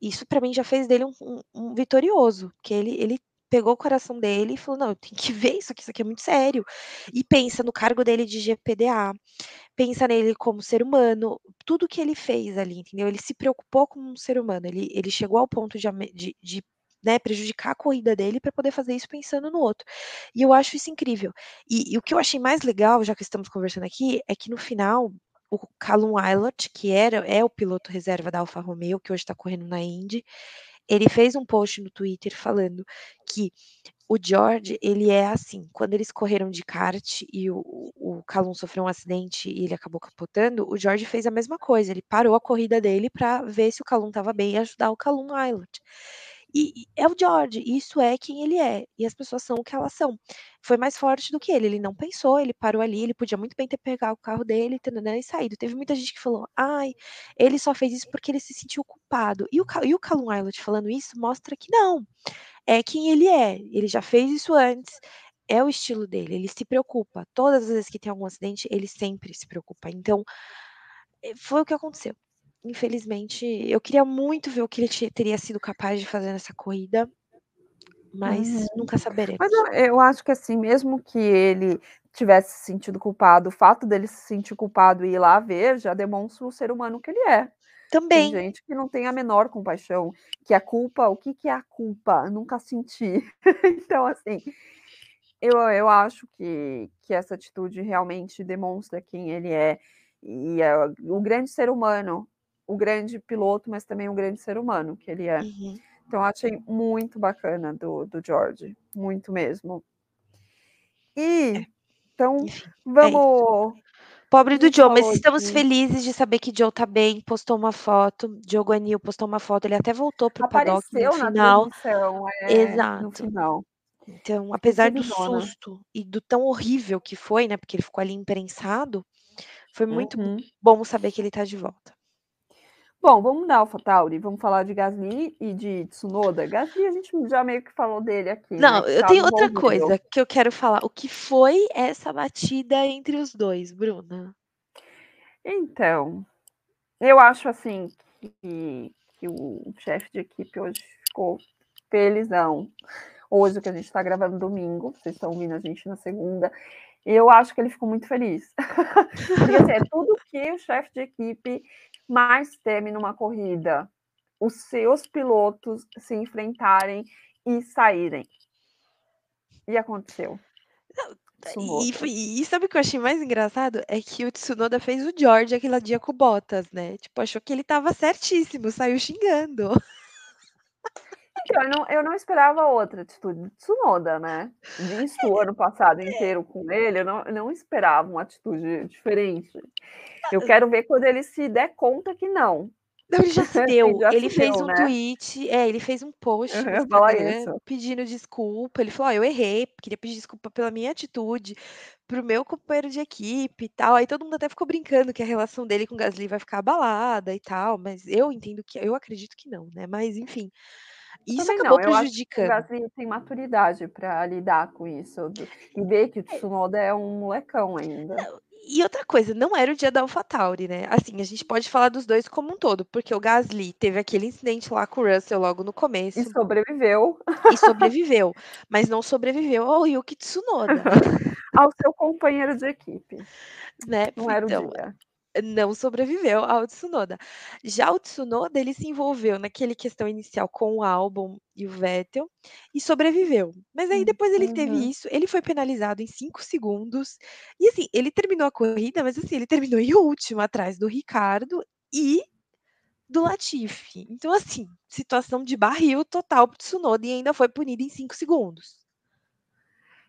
isso pra mim já fez dele um um um vitorioso, que ele ele pegou o coração dele e falou: "Não, eu tenho que ver isso aqui, isso aqui é muito sério". E pensa no cargo dele de GPDA, pensa nele como ser humano, tudo que ele fez ali, entendeu? Ele se preocupou como um ser humano, ele ele chegou ao ponto de de de, né, prejudicar a corrida dele pra poder fazer isso pensando no outro. E eu acho isso incrível. E e o que eu achei mais legal, já que estamos conversando aqui, é que no final, o Callum Ilott, que era é o piloto reserva da Alfa Romeo, que hoje tá correndo na Indy, ele fez um post no Twitter falando que o George, ele é assim, quando eles correram de kart e o o Callum sofreu um acidente e ele acabou capotando, o George fez a mesma coisa, ele parou a corrida dele pra ver se o Callum estava bem e ajudar o Callum Ilott. E é o George, isso é quem ele é, e as pessoas são o que elas são. Foi mais forte do que ele, ele não pensou, ele parou ali, ele podia muito bem ter pegado o carro dele, tã-nã-nã, e saído. Teve muita gente que falou: "Ai, ele só fez isso porque ele se sentiu culpado". E o e o Callum Ilott falando isso mostra que não, é quem ele é, ele já fez isso antes, é o estilo dele, ele se preocupa. Todas as vezes que tem algum acidente, ele sempre se preocupa. Então, eh, foi o que aconteceu. Infelizmente, eu queria muito ver o que ele teria sido capaz de fazer nessa corrida, Uhum. mas nunca Mas saberemos. eu eu acho que, assim, mesmo que ele tivesse se sentido culpado, o fato dele se sentir culpado e ir lá ver, já demonstra o ser humano que ele é. Tem Também. gente que não tem a menor compaixão, que a culpa o que que é a culpa? Nunca senti. Então, assim, eu eu acho que que essa atitude realmente demonstra quem ele é, e é o grande ser humano, o grande piloto, mas também um grande ser humano que ele é. Uhum. Então achei muito bacana do do George, muito mesmo. É, E, então, enfim, é vamos Pobre a do Zhou, mas estamos felizes de saber que Zhou tá bem, postou uma foto, Zhou Guanyu postou uma foto, ele até voltou para o paddock no Apareceu na final transmissão, é, no exato. final. Então, apesar do susto e do tão horrível que foi, né, porque ele ficou ali imprensado, foi muito Uhum. bom saber que ele tá de volta. Bom, vamos da AlphaTauri, vamos falar de Gasly e de Tsunoda. Gasly a gente já meio que falou dele aqui, né, Não, que eu tá tenho outra nível. coisa que eu quero falar, o que foi essa batida entre os 2, Bruna? Então, eu acho, assim, que que o chefe de equipe hoje ficou felizão. Hoje que a gente tá gravando domingo, vocês estão ouvindo a gente na segunda, eu acho que ele ficou muito feliz. Porque, assim, é tudo que o chefe de equipe mais teme numa corrida, os seus pilotos se enfrentarem e saírem. E aconteceu. E e sabe o que eu achei mais engraçado? É que o Tsunoda fez o George aquele dia com o Bottas, né, tipo, achou que ele estava certíssimo, saiu xingando. Então, eu não eu não esperava outra atitude do Tsunoda, né. Visto o ano passado É. inteiro com ele, eu não eu não esperava uma atitude diferente. Eu quero ver quando ele se der conta que não. Não, ele já se deu, já ele se fez deu, um né. tweet é, ele fez um post pedindo desculpa, ele falou: "Ó, eu errei, queria pedir desculpa pela minha atitude, para o meu companheiro de equipe e tal", aí todo mundo até ficou brincando que a relação dele com o Gasly vai ficar abalada e tal, mas eu entendo que eu acredito que não, né, mas enfim, isso acabou não, eu acho que o prejudicando. Gasly tem maturidade pra lidar com isso e ver que o É. Tsunoda é um molecão ainda. Não, e outra coisa, não era o dia da AlphaTauri, né, assim, a gente pode falar dos 2 como um todo, porque o Gasly teve aquele incidente lá com o Russell logo no E começo sobreviveu. e sobreviveu, mas não sobreviveu ao Yuki Tsunoda. Ao seu companheiro de equipe. Né, Não era o então, dia. Não sobreviveu ao Tsunoda. Já o Tsunoda, ele se envolveu naquele questão inicial com o Albon e o Vettel, e sobreviveu. Mas aí depois ele teve uhum. isso, ele foi penalizado em 5 segundos, e assim, ele terminou a corrida, mas assim, ele terminou em último atrás do Ricardo e do Latifi. Então assim, situação de barril total para o Tsunoda e ainda foi punido em 5 segundos.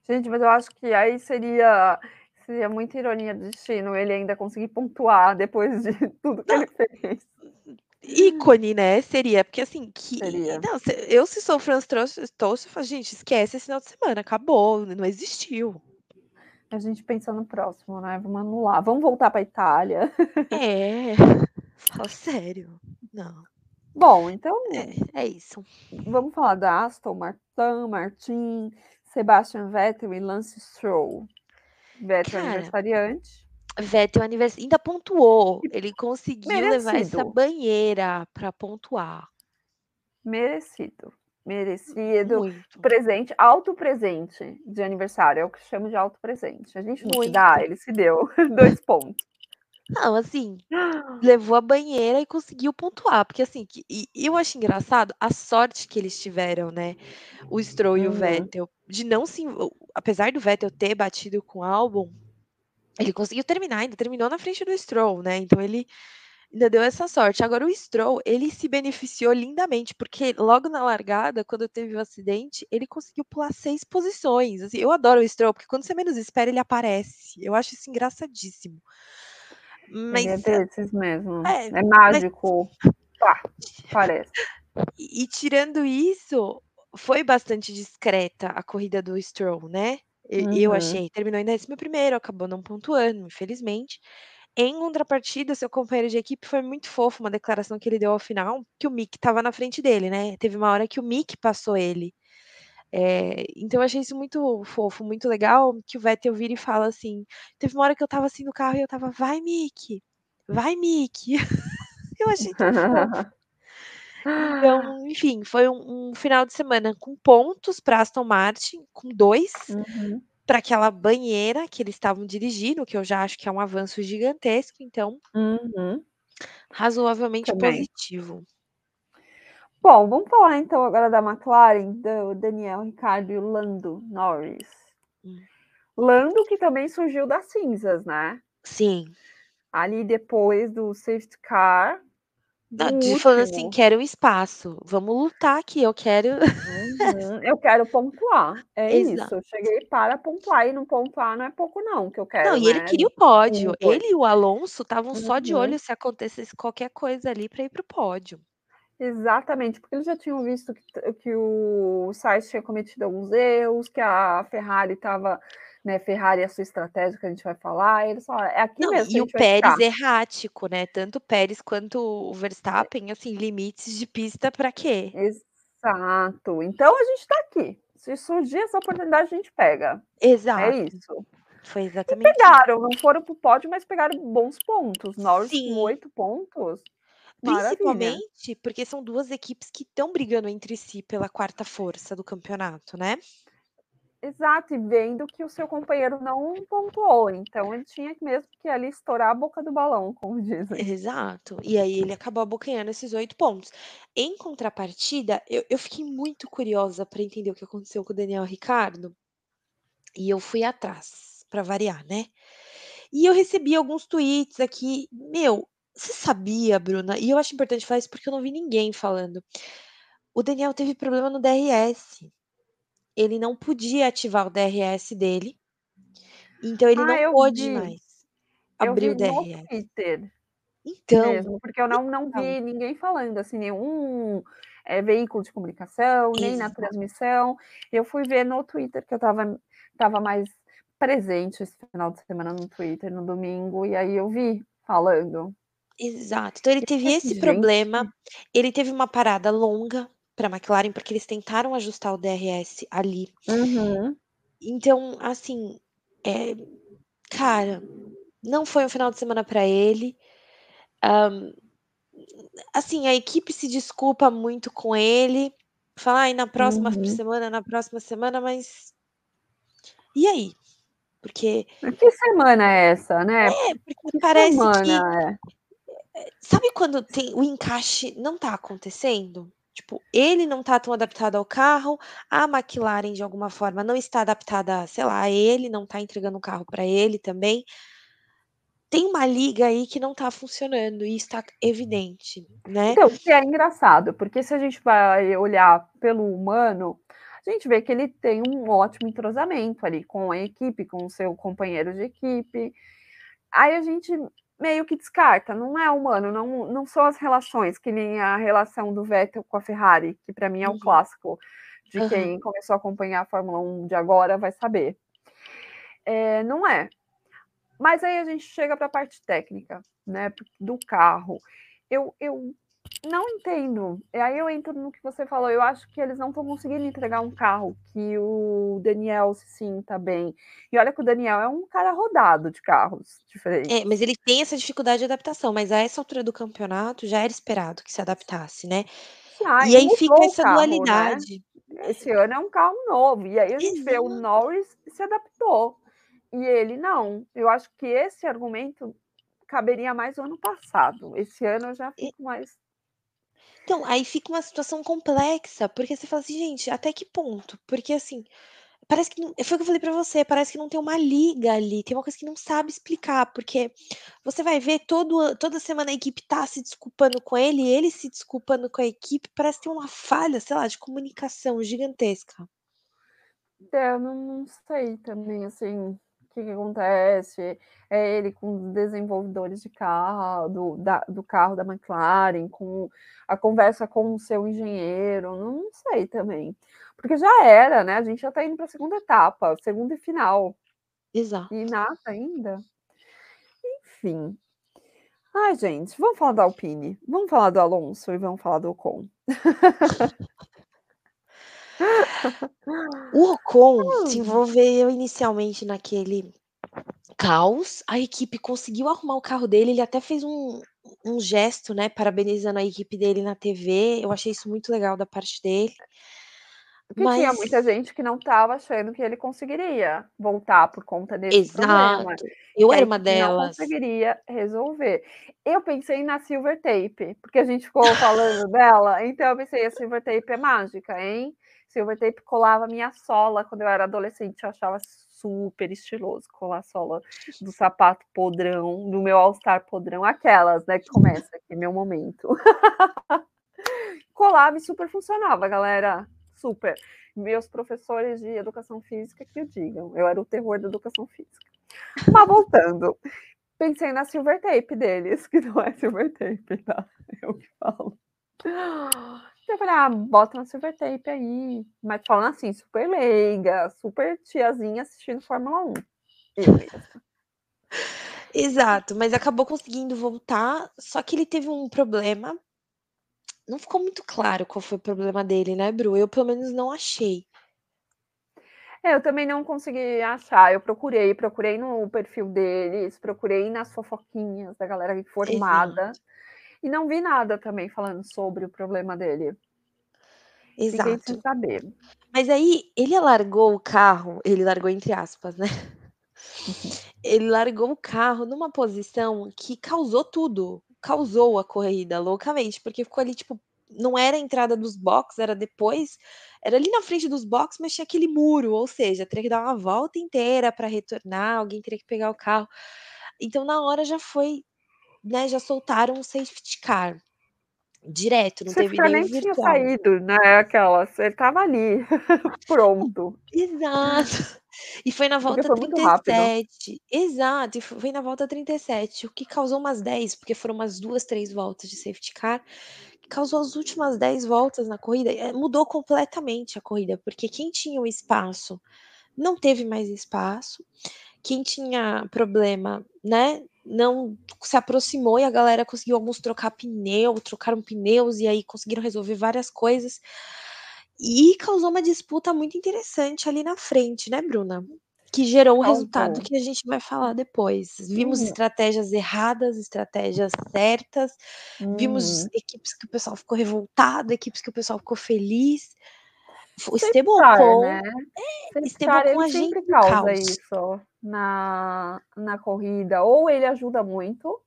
Gente, mas eu acho que aí seria seria muita ironia do destino ele ainda conseguir pontuar depois de tudo que Não ele fez. ícone, né, seria, porque assim, que Seria. não, se eu se sou Franz eu falo: "Gente, esquece esse final de semana, acabou, não existiu". A gente pensa no próximo, né, vamos anular, vamos voltar pra Itália. É, fala sério, não. Bom, então. É, é isso. Vamos falar da Aston Martin, Martin, Sebastian Vettel e Lance Stroll. Vettel Cara, aniversariante. Vettel anivers... ainda pontuou. Ele conseguiu Merecido. levar essa banheira para pontuar. Merecido. Merecido. Muito. Presente, alto presente de aniversário. É o que chamo de alto presente. A gente não se dá, ele se deu. Dois pontos. Não, assim, levou a banheira e conseguiu pontuar. Porque, assim, que, e, eu acho engraçado a sorte que eles tiveram, né? O Stroll e o Uhum. Vettel, de não se. Apesar do Vettel ter batido com o álbum, ele conseguiu terminar, ainda terminou na frente do Stroll, né? Então ele ainda deu essa sorte. Agora o Stroll, ele se beneficiou lindamente, porque logo na largada, quando teve o acidente, ele conseguiu pular seis posições. Assim, eu adoro o Stroll, porque quando você menos espera, ele aparece. Eu acho isso engraçadíssimo. Mas Ele é desses mesmo. é, É, mágico. Pá, parece. E, e tirando isso, foi bastante discreta a corrida do Stroll, né? E- Eu Uhum. achei. Terminou em 11º, acabou não pontuando, infelizmente. Em contrapartida, seu companheiro de equipe foi muito fofo, uma declaração que ele deu ao final, que o Mick estava na frente dele, né? Teve uma hora que o Mick passou ele. É, então eu achei isso muito fofo, muito legal, que o Vettel vira e fala assim, teve uma hora que eu tava assim no carro e eu tava, vai Mick, vai Mick. eu achei tão fofo. Então, enfim, foi um, um final de semana com pontos para Aston Martin, com dois Uhum. para aquela banheira que eles estavam dirigindo, que eu já acho que é um avanço gigantesco, então Uhum. razoavelmente Também. positivo. Bom, vamos falar então agora da McLaren, do Daniel Ricciardo e o Lando Norris. Hum. Lando que também surgiu das cinzas, né? Sim. Ali depois do safety car. Não, de- falando assim, último. quero um espaço, vamos lutar aqui, eu quero. Uhum. Eu quero pontuar. É Exato. isso. Eu cheguei para pontuar e não pontuar não é pouco, não, que eu quero. Não, e ele né? queria o pódio. Um, dois. Ele e o Alonso estavam só de Uhum. olho se acontecesse qualquer coisa ali para ir pro pódio. Exatamente, porque eles já tinham visto que, t- que o Sainz tinha cometido alguns erros, que a Ferrari estava, né, Ferrari é a sua estratégia que a gente vai falar, e eles falaram, é aqui Não, mesmo e o Pérez ficar. errático, né? Tanto o Pérez quanto o Verstappen, assim, limites de pista para quê? Exato. Então a gente está aqui. Se surgir essa oportunidade, a gente pega. Exato. É isso. Foi exatamente isso. Pegaram, não foram para o pódio, mas pegaram bons pontos. Norris Sim. com oito pontos. Maravilha. Principalmente porque são duas equipes que estão brigando entre si pela quarta força do campeonato, né? Exato, e vendo que o seu companheiro não pontuou, então ele tinha mesmo que ali estourar a boca do balão, como dizem. Exato. E aí ele acabou abocanhando esses oito pontos. Em contrapartida, eu, eu fiquei muito curiosa para entender o que aconteceu com o Daniel Ricardo. E eu fui atrás, para variar, né? E eu recebi alguns tweets aqui. Meu, você sabia, Bruna? E eu acho importante falar isso porque eu não vi ninguém falando. O Daniel teve problema no DRS. Ele não podia ativar o DRS dele. Então ele Ah, não pôde vi. mais abrir o DRS. Twitter Então, mesmo, porque eu não, não então. vi ninguém falando, assim, nenhum é, veículo de comunicação, nem na transmissão. Eu fui ver no Twitter, que eu estava tava mais presente esse final de semana no Twitter, no domingo, e aí eu vi falando. Exato. Então ele teve esse gente. problema. Ele teve uma parada longa para a McLaren, porque eles tentaram ajustar o DRS ali. Uhum. Então, assim, é, cara, não foi um final de semana para ele. Ahm, assim, a equipe se desculpa muito com ele. Fala, ai, na próxima Uhum. semana, na próxima semana, mas. E aí? Porque. Que semana é essa, né? É, porque Que parece que. semana é? Sabe quando tem o encaixe não tá acontecendo? Tipo, ele não tá tão adaptado ao carro, a McLaren de alguma forma não está adaptada, sei lá, a ele, não tá entregando o carro para ele também. Tem uma liga aí que não tá funcionando e está evidente, né? Então, que é engraçado, porque se a gente vai olhar pelo humano, a gente vê que ele tem um ótimo entrosamento ali com a equipe, com o seu companheiro de equipe. Aí a gente meio que descarta, não é humano, não, não são as relações, que nem a relação do Vettel com a Ferrari, que para mim é o Uhum. clássico de Aham. quem começou a acompanhar a Fórmula 1 de agora vai saber. É, não é. Mas aí a gente chega para a parte técnica, né, do carro. Eu, eu não entendo. E aí eu entro no que você falou. Eu acho que eles não estão conseguindo entregar um carro que o Daniel se sinta bem. E olha que o Daniel é um cara rodado de carros diferentes. É, mas ele tem essa dificuldade de adaptação, mas a essa altura do campeonato já era esperado que se adaptasse, né? Ah, e aí fica essa carro, dualidade. Né? Esse ano é um carro novo. E aí a gente Exato. vê o Norris se adaptou. E ele não. Eu acho que esse argumento caberia mais no ano passado. Esse ano eu já fico mais então, aí fica uma situação complexa, porque você fala assim: "Gente, até que ponto?" Porque, assim, parece que não foi o que eu falei pra você, parece que não tem uma liga ali, tem uma coisa que não sabe explicar, porque você vai ver todo toda semana a equipe tá se desculpando com ele, ele se desculpando com a equipe, parece ter uma falha, sei lá, de comunicação gigantesca. É, eu não sei também, assim que, que acontece, é ele com os desenvolvedores de carro, do, da, do carro da McLaren, com a conversa com o seu engenheiro, não sei também. Porque já era, né? A gente já está indo para a segunda etapa, segunda e final. Exato. E nada ainda. Enfim. Ai, gente, vamos falar do Alpine, vamos falar do Alonso e vamos falar do Ocon. O Ocon se hum. envolveu inicialmente naquele caos, a equipe conseguiu arrumar o carro dele, ele até fez um um gesto, né, parabenizando a equipe dele na TV, eu achei isso muito legal da parte dele. Porque Mas... tinha muita gente que não estava achando que ele conseguiria voltar por conta desse Exato. problema. Eu era uma delas. Não conseguiria resolver. Eu pensei na Silver Tape, porque a gente ficou falando dela, então eu pensei, a Silver Tape é mágica, hein? Silver Tape colava minha sola quando eu era adolescente, eu achava super estiloso colar a sola do sapato podrão, do meu All-Star podrão, aquelas, né, que começa aqui, meu momento. colava e super funcionava, galera, super. Meus professores de educação física que o digam, eu era o terror da educação física. Mas voltando, pensei na silver tape deles, que não é silver tape, tá? Eu que falo. Eu falei, ah, bota uma silver tape aí. Mas falando assim, super leiga, super tiazinha assistindo Fórmula 1. Eu mesmo. Exato, mas acabou conseguindo voltar, só que ele teve um problema. Não ficou muito claro qual foi o problema dele, né, Bru? Eu pelo menos não achei. É, eu também não consegui achar. Eu procurei, procurei no perfil deles, procurei nas fofoquinhas da galera informada. Exato. E não vi nada também falando sobre o problema dele. Exato. Fiquei sem saber. Mas aí ele largou o carro, ele largou entre aspas, né? Ele largou o carro numa posição que causou tudo, causou a corrida loucamente, porque ficou ali tipo, não era a entrada dos boxes, era depois, era ali na frente dos boxes, mas tinha aquele muro, ou seja, teria que dar uma volta inteira para retornar, alguém teria que pegar o carro. Então na hora já foi né, já soltaram o safety car. Direto, não teve nem nem tinha saído, né, aquelas, ele estava ali, pronto. Exato. E foi na volta foi 37. Exato, e foi na volta 37, o que causou umas 10, porque foram umas 2, 3 voltas de safety car, que causou as últimas 10 voltas na corrida, eh, mudou completamente a corrida, porque quem tinha o espaço não teve mais espaço, quem tinha problema, né, não se aproximou e a galera conseguiu alguns trocar pneu, trocaram pneus e aí conseguiram resolver várias coisas. E causou uma disputa muito interessante ali na frente, né, Bruna? Que gerou o resultado que a gente vai falar depois. Vimos hum. estratégias erradas, estratégias certas, hum. vimos equipes que o pessoal ficou revoltado, equipes que o pessoal ficou feliz. O Esteban né? é, com a gente sempre causa caos. isso na, na corrida. Ou ele ajuda muito,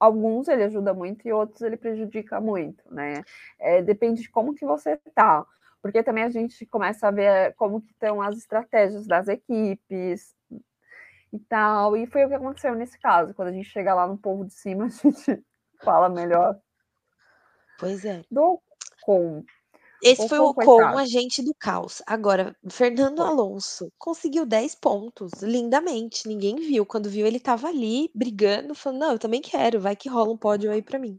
alguns ele ajuda muito e outros ele prejudica muito, né? É, depende de como que você tá. Porque também a gente começa a ver como que estão as estratégias das equipes e tal. E foi o que aconteceu nesse caso. Quando a gente chega lá no povo de cima, a gente fala melhor. Pois é. Do com esse foi o Ocon, agente do caos. Agora, Fernando Foi. Alonso conseguiu 10 pontos, lindamente. Ninguém viu. Quando viu, ele estava ali brigando, falando: Não, eu também quero, vai que rola um pódio aí para mim.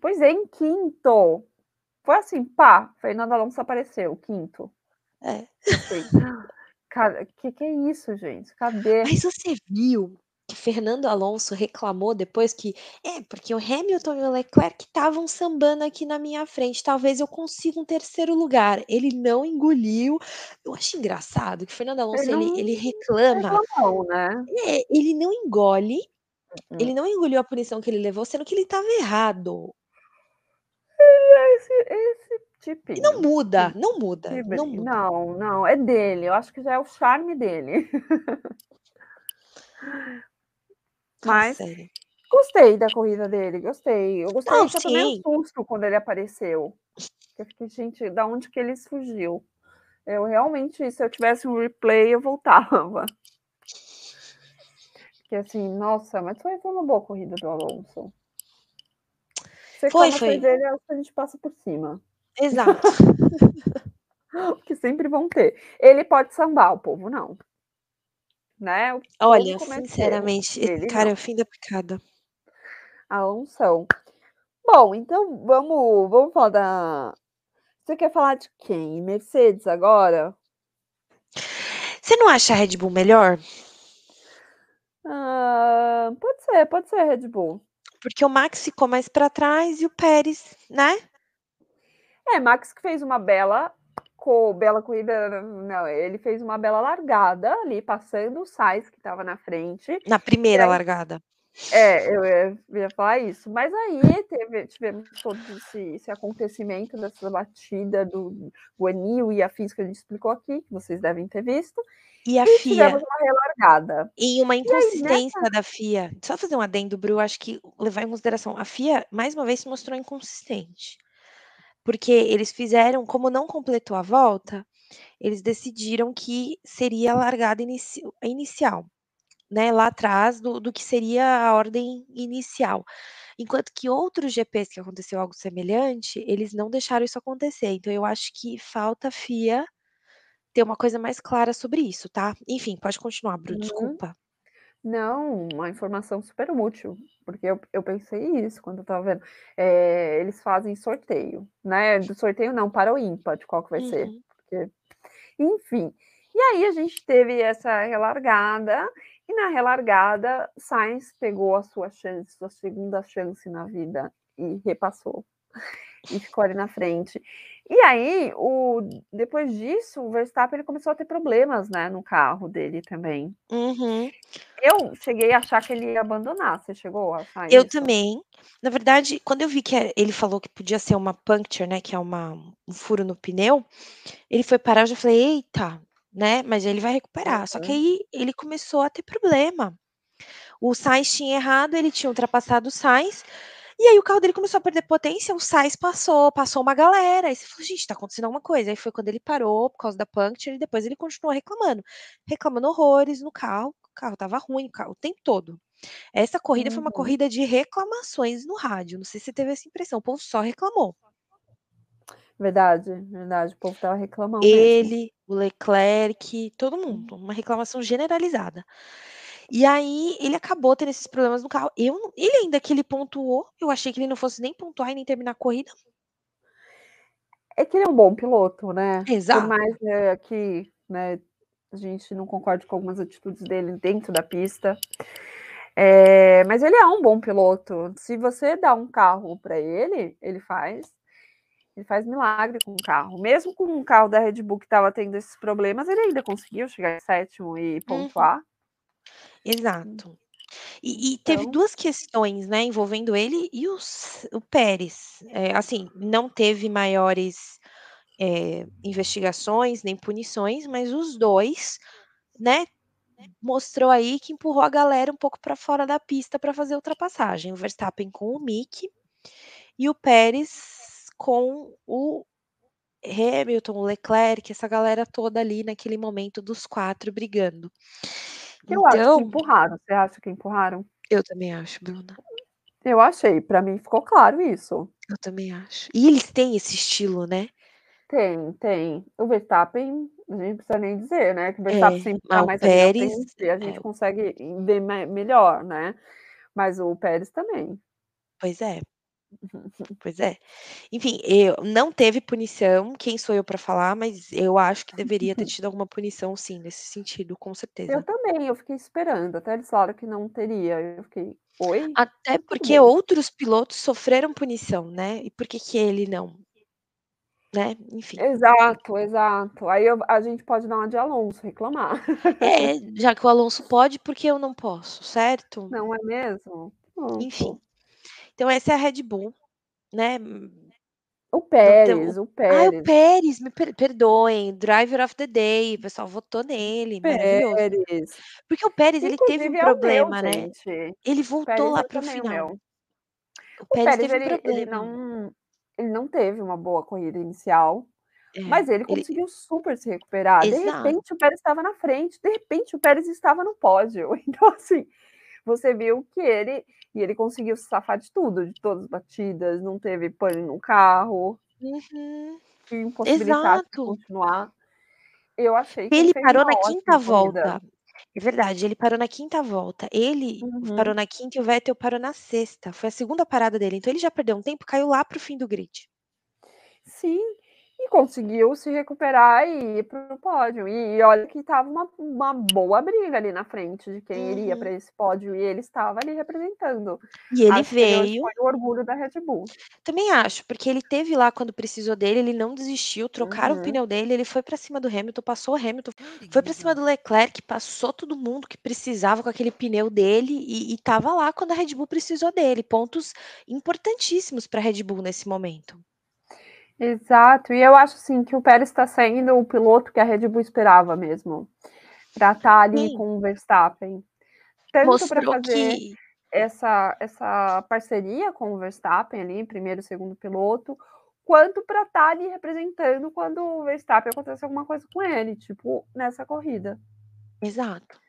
Pois é, em quinto. Foi assim, pá, Fernando Alonso apareceu, quinto. É. Cara, que que é isso, gente? Cadê? Mas você viu Fernando Alonso reclamou depois que é porque o Hamilton e o Leclerc estavam sambando aqui na minha frente, talvez eu consiga um terceiro lugar. Ele não engoliu. Eu acho engraçado que o Fernando Alonso ele, ele reclama. reclamou, né? É, ele não engole. Uhum. Ele não engoliu a punição que ele levou, sendo que ele estava errado. Esse, esse E tipinho. não muda, não muda, não muda. Não, não, é dele. Eu acho que já é o charme dele. Fala Mas sério. gostei da corrida dele, gostei. Eu gostei, Não, eu só tomei um susto quando ele apareceu. Eu fiquei, gente, da onde que ele fugiu? Eu realmente, se eu tivesse um replay, eu voltava. Porque assim, nossa, mas foi, foi uma boa corrida do Alonso. As Foi, foi. dele é o que a gente passa por cima. Exato. Que sempre vão ter. Ele pode sambar, o povo não. Né? O Olha, erro. sinceramente, esse Ele cara é o fim da picada. Alonso. Bom, então vamos, vamos falar da. Você quer falar de quem? Mercedes agora? Você não acha a Red Bull melhor? Ah, pode ser, pode ser Red Bull. Porque o Max ficou mais para trás e o Pérez, né? É, Max que fez uma bela, co, bela corrida. Não, ele fez uma bela largada ali, passando o Sainz que estava na frente. Na primeira aí- largada. É, eu ia, falar isso. Mas aí teve, tivemos todo esse, esse acontecimento dessa batida do Guanil e afins que a gente explicou aqui, que vocês devem ter visto. E a E FIA, uma relargada. em uma inconsistência da FIA, só fazer um adendo, Bru, acho que levar em consideração, a FIA, mais uma vez, se mostrou inconsistente. Porque eles fizeram, como não completou a volta, eles decidiram que seria a largada inici- inicial, né? Lá atrás do, do que seria a ordem inicial. Enquanto que outros GPs que aconteceu algo semelhante, eles não deixaram isso acontecer. Então eu acho que falta a FIA ter uma coisa mais clara sobre isso, tá? Enfim, pode continuar, Bru, Uhum. desculpa. Não, uma informação super útil, porque eu, eu pensei isso quando eu tava vendo. É, eles fazem sorteio, né? Do sorteio não, para o ímpar, de qual que vai ser. Uhum. Porque, enfim. E aí a gente teve essa relargada, e na relargada, Sainz pegou a sua chance, sua segunda chance na vida, e repassou. E ficou ali na frente. E aí, o, depois disso, o Verstappen ele começou a ter problemas, né, no carro dele também. Uhum. Eu cheguei a achar que ele ia abandonar. Você chegou a achar Eu isso? também. Na verdade, quando eu vi que é- ele falou que podia ser uma puncture, né, que é uma, um furo no pneu, ele foi parar, eu já falei, eita, né, mas ele vai recuperar. Só que Uhum. aí ele começou a ter problema. O Sainz tinha errado, ele tinha ultrapassado o Sainz, e aí o carro dele começou a perder potência, o Sainz passou, passou uma galera, aí você falou, gente, tá acontecendo alguma coisa. Aí foi quando ele parou por causa da puncture, e depois ele continuou reclamando, reclamando horrores no carro, o carro tava ruim, o, carro, o tempo todo. Essa corrida foi uma Uhum. corrida de reclamações no rádio. Não sei se você teve essa impressão. O povo só reclamou. Verdade, verdade. O povo tava reclamando mesmo. Ele, o Leclerc, todo mundo. Uma reclamação generalizada. E aí ele acabou tendo esses problemas no carro. Eu, ele ainda que ele pontuou, eu achei que ele não fosse nem pontuar e nem terminar a corrida. É que ele é um bom piloto, né? Exato. Por mais é, que né, a gente não concorde com algumas atitudes dele dentro da pista. É, mas ele é um bom piloto. Se você dá um carro para ele, ele faz. Ele faz milagre com o carro. Mesmo com um carro da Red Bull que estava tendo esses problemas, ele ainda conseguiu chegar em sétimo e pontuar. Exato. E, e teve Então- duas questões, né, envolvendo ele e os, o Pérez. É, assim, não teve maiores é, investigações nem punições, mas os dois, né, mostrou aí que empurrou a galera um pouco para fora da pista para fazer ultrapassagem. O Verstappen com o Mick e o Pérez com o Hamilton, o Leclerc, essa galera toda ali naquele momento dos quatro brigando. Eu acho Então, que empurraram. Você acha que empurraram? eu também acho, Bruna. Eu achei. Para mim ficou claro isso. Eu também acho. E eles têm esse estilo, né? Tem, tem. O Verstappen, a gente não precisa nem dizer, né? Que o Verstappen É, sempre o mais Pérez, frente, a gente é. consegue ver me- melhor, né? Mas o Pérez também. Pois é. Pois é. Enfim, eu não teve punição, quem sou eu para falar, mas eu acho que deveria ter tido alguma punição sim, nesse sentido, com certeza. Eu também, eu fiquei esperando, até eles falaram que não teria, eu fiquei: "Oi? Até Tudo porque bem". outros pilotos sofreram punição, né, e por que que ele não? Né, enfim. Exato, exato. Aí eu a gente pode dar uma de Alonso, reclamar. É, já que o Alonso pode, por que eu não posso, certo? Não é mesmo? Enfim. Então essa é a Red Bull, né. O Não tem o Pérez, ai, o Pérez. Pérez, me per perdoem, driver of the day, o pessoal votou nele, maravilhoso. Pérez. Porque o Pérez ele teve um Inclusive é o meu, problema, né, gente. ele voltou Pérez lá é para o final. meu. O O Pérez Pérez teve um ele ele problema. não ele não teve uma boa corrida inicial, É, mas ele ele conseguiu super se recuperar. De Exato. repente o Pérez estava na frente, de repente o Pérez estava no pódio. Então assim, você viu que ele e ele conseguiu se safar de tudo, de todas as batidas, não teve pane no carro. Uhum. Que impossibilitasse de continuar. Eu achei que ele parou na ótima 5ª corrida. volta. É verdade, ele parou na 5ª volta. Ele parou Uhum. na 5ª e o Vettel parou na 6ª, foi a 2ª parada dele, então ele já perdeu um tempo, caiu lá para o fim do grid. Sim, e conseguiu se recuperar e ir para o pódio. E olha que estava uma uma boa briga ali na frente de quem iria para Uhum. esse pódio e ele estava ali representando. E ele Acho veio foi o orgulho da Red Bull. Também acho, porque ele esteve lá quando precisou dele, ele não desistiu, trocaram o Uhum. pneu dele, ele foi para cima do Hamilton, passou o Hamilton, foi para cima do Leclerc, passou todo mundo que precisava com aquele pneu dele e e estava lá quando a Red Bull precisou dele, pontos importantíssimos para a Red Bull nesse momento. Exato, e eu acho, assim, que o Pérez está sendo o piloto que a Red Bull esperava mesmo, para estar ali Sim. com o Verstappen. Tanto para fazer que essa essa parceria com o Verstappen ali, 1º e 2º piloto, quanto para estar ali representando quando o Verstappen acontece alguma coisa com ele, tipo, nessa corrida. Exato,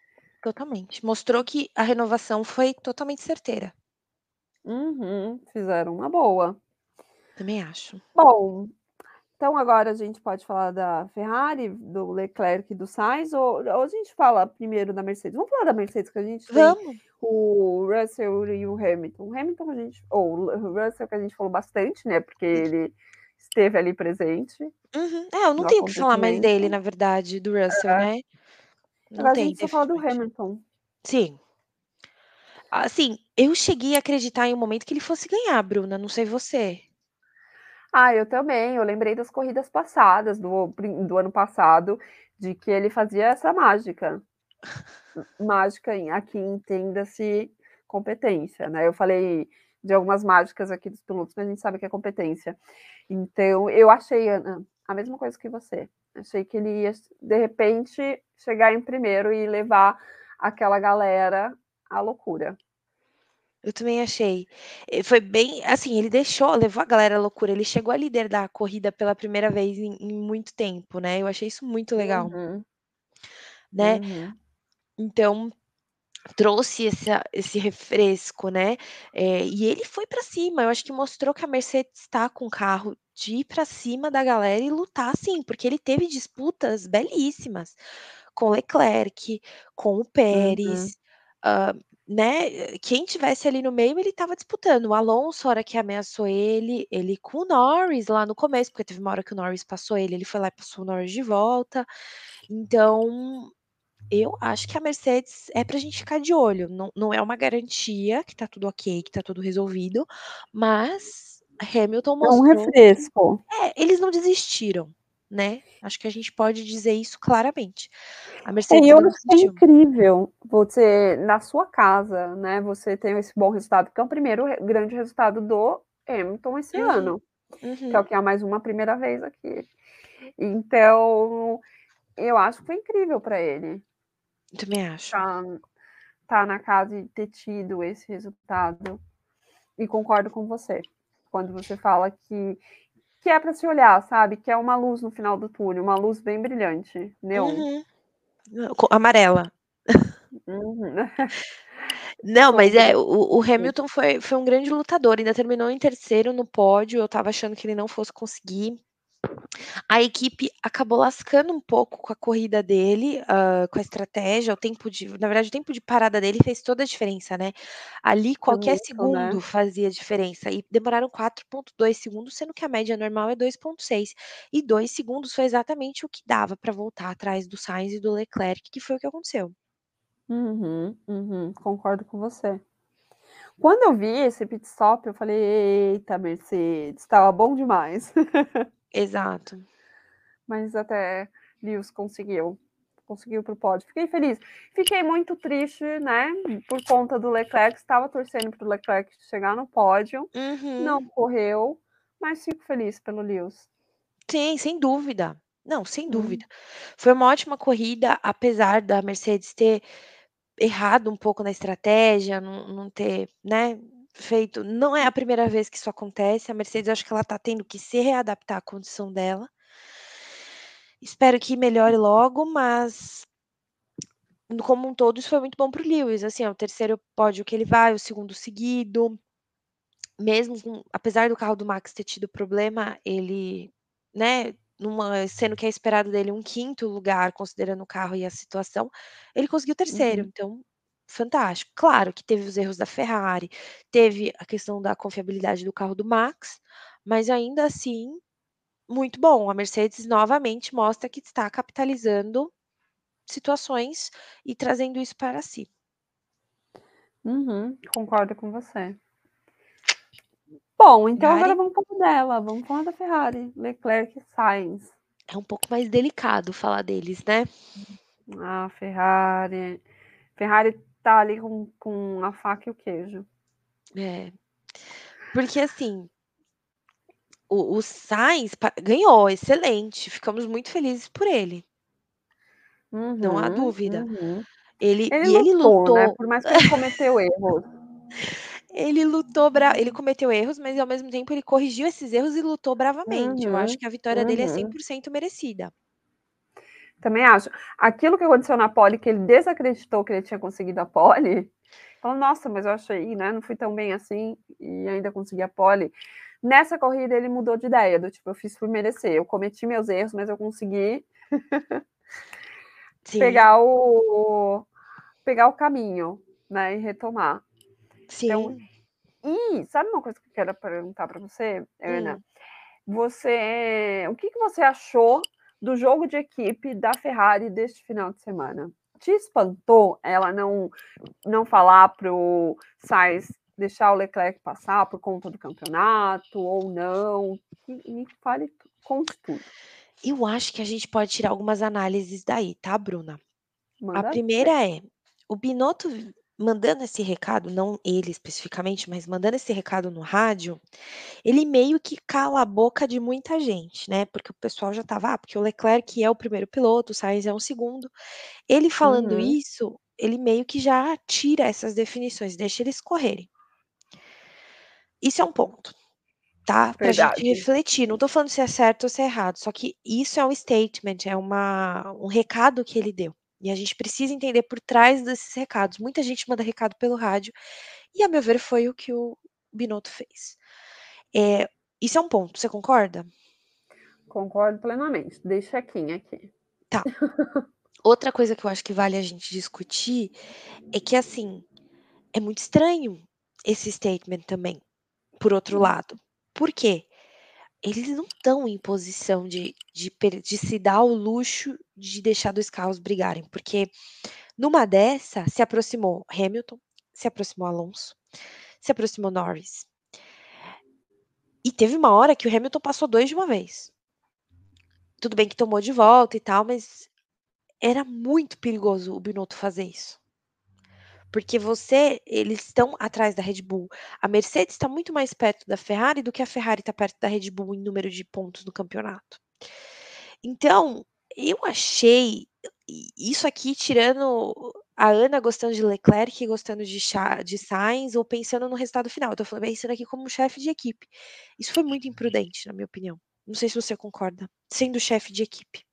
totalmente. Mostrou que a renovação foi totalmente certeira. Uhum, fizeram uma boa. Também acho. Bom, então agora a gente pode falar da Ferrari, do Leclerc e do Sainz ou ou a gente fala primeiro da Mercedes? Vamos falar da Mercedes que a gente tem Vamos. o Russell e o Hamilton. O Hamilton a gente ou o Russell que a gente falou bastante, né, porque ele esteve ali presente. Uhum. É, eu não tenho o que falar mais dele, na verdade, do Russell, É. né. Não Agora a tem, gente só fala do. Hamilton. Sim. Assim, eu cheguei a acreditar em um momento que ele fosse ganhar, Bruna, não sei você. Ah, eu também, eu lembrei das corridas passadas, do do ano passado, de que ele fazia essa mágica. Mágica aqui entenda-se competência, né, eu falei de algumas mágicas aqui dos pilotos, mas a gente sabe que é competência. Então eu achei, Ana, a mesma coisa que você, achei que ele ia de repente chegar em primeiro e levar aquela galera à loucura. Eu também achei. Eh, foi bem assim, ele deixou levou a galera à loucura, ele chegou a liderar a corrida pela primeira vez em em muito tempo, né, eu achei isso muito legal. Uhum. Né. Uhum. Então, trouxe essa esse refresco, né, eh, e ele foi para cima, eu acho que mostrou que a Mercedes está com carro de ir para cima da galera e lutar sim, porque ele teve disputas belíssimas, com o Leclerc, com o Uhum. Pérez, hã, né, quem tivesse ali no meio ele estava disputando, o Alonso a hora que ameaçou ele, ele com o Norris lá no começo, porque teve uma hora que o Norris passou ele, ele foi lá e passou o Norris de volta. Então, eu acho que a Mercedes é para gente ficar de olho, não não é uma garantia que está tudo ok, que está tudo resolvido, mas Hamilton É um mostrou refresco. é, eles não desistiram, né, acho que a gente pode dizer isso claramente. A É, e Mercedes eu não acho que é incrível você na sua casa, né, você ter esse bom resultado, que é o primeiro grande resultado do Hamilton esse Uhum, ano, que é o uhum. que é mais uma primeira vez aqui. Então, eu acho que foi incrível para ele. Também acho. Estar estar na casa e ter tido esse resultado. E concordo com você, quando você fala que que é para se olhar, sabe, que é uma luz no final do túnel, uma luz bem brilhante, neon. Uhum. Amarela. Uhum. Não, mas é, o o Hamilton foi foi um grande lutador, ainda terminou em terceiro no pódio, eu estava achando que ele não fosse conseguir. A equipe acabou lascando um pouco com a corrida dele, uh, com a estratégia, o tempo de. Na verdade, o tempo de parada dele fez toda a diferença, né? Ali, qualquer muito, segundo né? fazia diferença. E demoraram 4,2 segundos, sendo que a média normal é 2,6. E 2 segundos foi exatamente o que dava para voltar atrás do Sainz e do Leclerc, que foi o que aconteceu. Uhum, uhum, concordo com você. Quando eu vi esse pit stop, eu falei: eita, Mercedes, estava bom demais. Exato. Mas até Lewis conseguiu. Conseguiu para o pódio. Fiquei feliz. Fiquei muito triste, né? Por conta do Leclerc. Estava torcendo para o Leclerc chegar no pódio. Uhum. Não correu, mas fico feliz pelo Lewis. Sim, sem dúvida. Não, sem dúvida. Foi uma ótima corrida, apesar da Mercedes ter errado um pouco na estratégia, não, não ter, né, feito. Não é a primeira vez que isso acontece. A Mercedes, acho que ela tá tendo que se readaptar à condição dela. Espero que melhore logo, mas como um todo, isso foi muito bom para o Lewis. Assim, é o terceiro pódio que ele vai, o segundo seguido. Mesmo com, apesar do carro do Max ter tido problema, ele, né, numa, sendo que é esperado dele um quinto lugar, considerando o carro e a situação, ele conseguiu terceiro. Uhum. Então, fantástico. Claro que teve os erros da Ferrari, teve a questão da confiabilidade do carro do Max, mas ainda assim, muito bom. A Mercedes novamente mostra que está capitalizando situações e trazendo isso para si. Uhum, concordo com você. Bom, então Ferrari? agora vamos falar dela, vamos falar da Ferrari, Leclerc e Sainz. É um pouco mais delicado falar deles, né? Ah, Ferrari. Ferrari tá ali com, com a faca e o queijo. É. Porque assim, o, o Sainz ganhou, excelente. Ficamos muito felizes por ele. Uhum, não há dúvida. Uhum. Ele, Ele e ele lutou, lutou. né? Por mais que ele cometeu erros. ele lutou, bra... ele cometeu erros, mas ao mesmo tempo ele corrigiu esses erros e lutou bravamente. Eu acho que a vitória dele é 100% merecida. Também acho. Aquilo que aconteceu na pole, que ele desacreditou que ele tinha conseguido a pole, falou, nossa, mas eu achei, né? Não fui tão bem assim e ainda consegui a pole. Nessa corrida ele mudou de ideia, do tipo, eu fiz por merecer. Eu cometi meus erros, mas eu consegui pegar o pegar o caminho, né, e retomar. Sim. Então, e sabe uma coisa que eu quero perguntar para você, Ana? Hum. Você, o que, que você achou do jogo de equipe da Ferrari deste final de semana? Te espantou ela não não falar pro Sainz deixar o Leclerc passar por conta do campeonato ou não? Me fale, conte tudo. Eu acho que a gente pode tirar algumas análises daí, tá, Bruna? Manda a primeira é, o Binotto mandando esse recado, não ele especificamente, mas mandando esse recado no rádio, ele meio que cala a boca de muita gente, né? Porque o pessoal já tava, ah, porque o Leclerc é o primeiro piloto, o Sainz é o segundo. Ele falando uhum. isso, ele meio que já tira essas definições, deixa eles correrem. Isso é um ponto tá? Pra Verdade. gente refletir. Não tô falando se é certo ou se é errado, só que isso é um statement, é uma, um recado que ele deu. E a gente precisa entender por trás desses recados. Muita gente manda recado pelo rádio, e a meu ver foi o que o Binotto fez. É, isso é um ponto, você concorda? Concordo plenamente. Dei check-in aqui. Tá. Outra coisa que eu acho que vale a gente discutir é que, assim, é muito estranho esse statement também, por outro lado. Por quê? Eles não estão em posição de, de, de, se dar o luxo de deixar dois carros brigarem, porque numa dessa se aproximou Hamilton, se aproximou Alonso, se aproximou Norris. E teve uma hora que o Hamilton passou dois de uma vez. Tudo bem que tomou de volta e tal, mas era muito perigoso o Binotto fazer isso porque você, eles estão atrás da Red Bull. A Mercedes está muito mais perto da Ferrari do que a Ferrari está perto da Red Bull em número de pontos no campeonato. Então, eu achei isso aqui tirando a Ana gostando de Leclerc, gostando de, de Sainz ou pensando no resultado final. Eu tô falando pensando aqui como chefe de equipe. Isso foi muito imprudente, na minha opinião. Não sei se você concorda, sendo chefe de equipe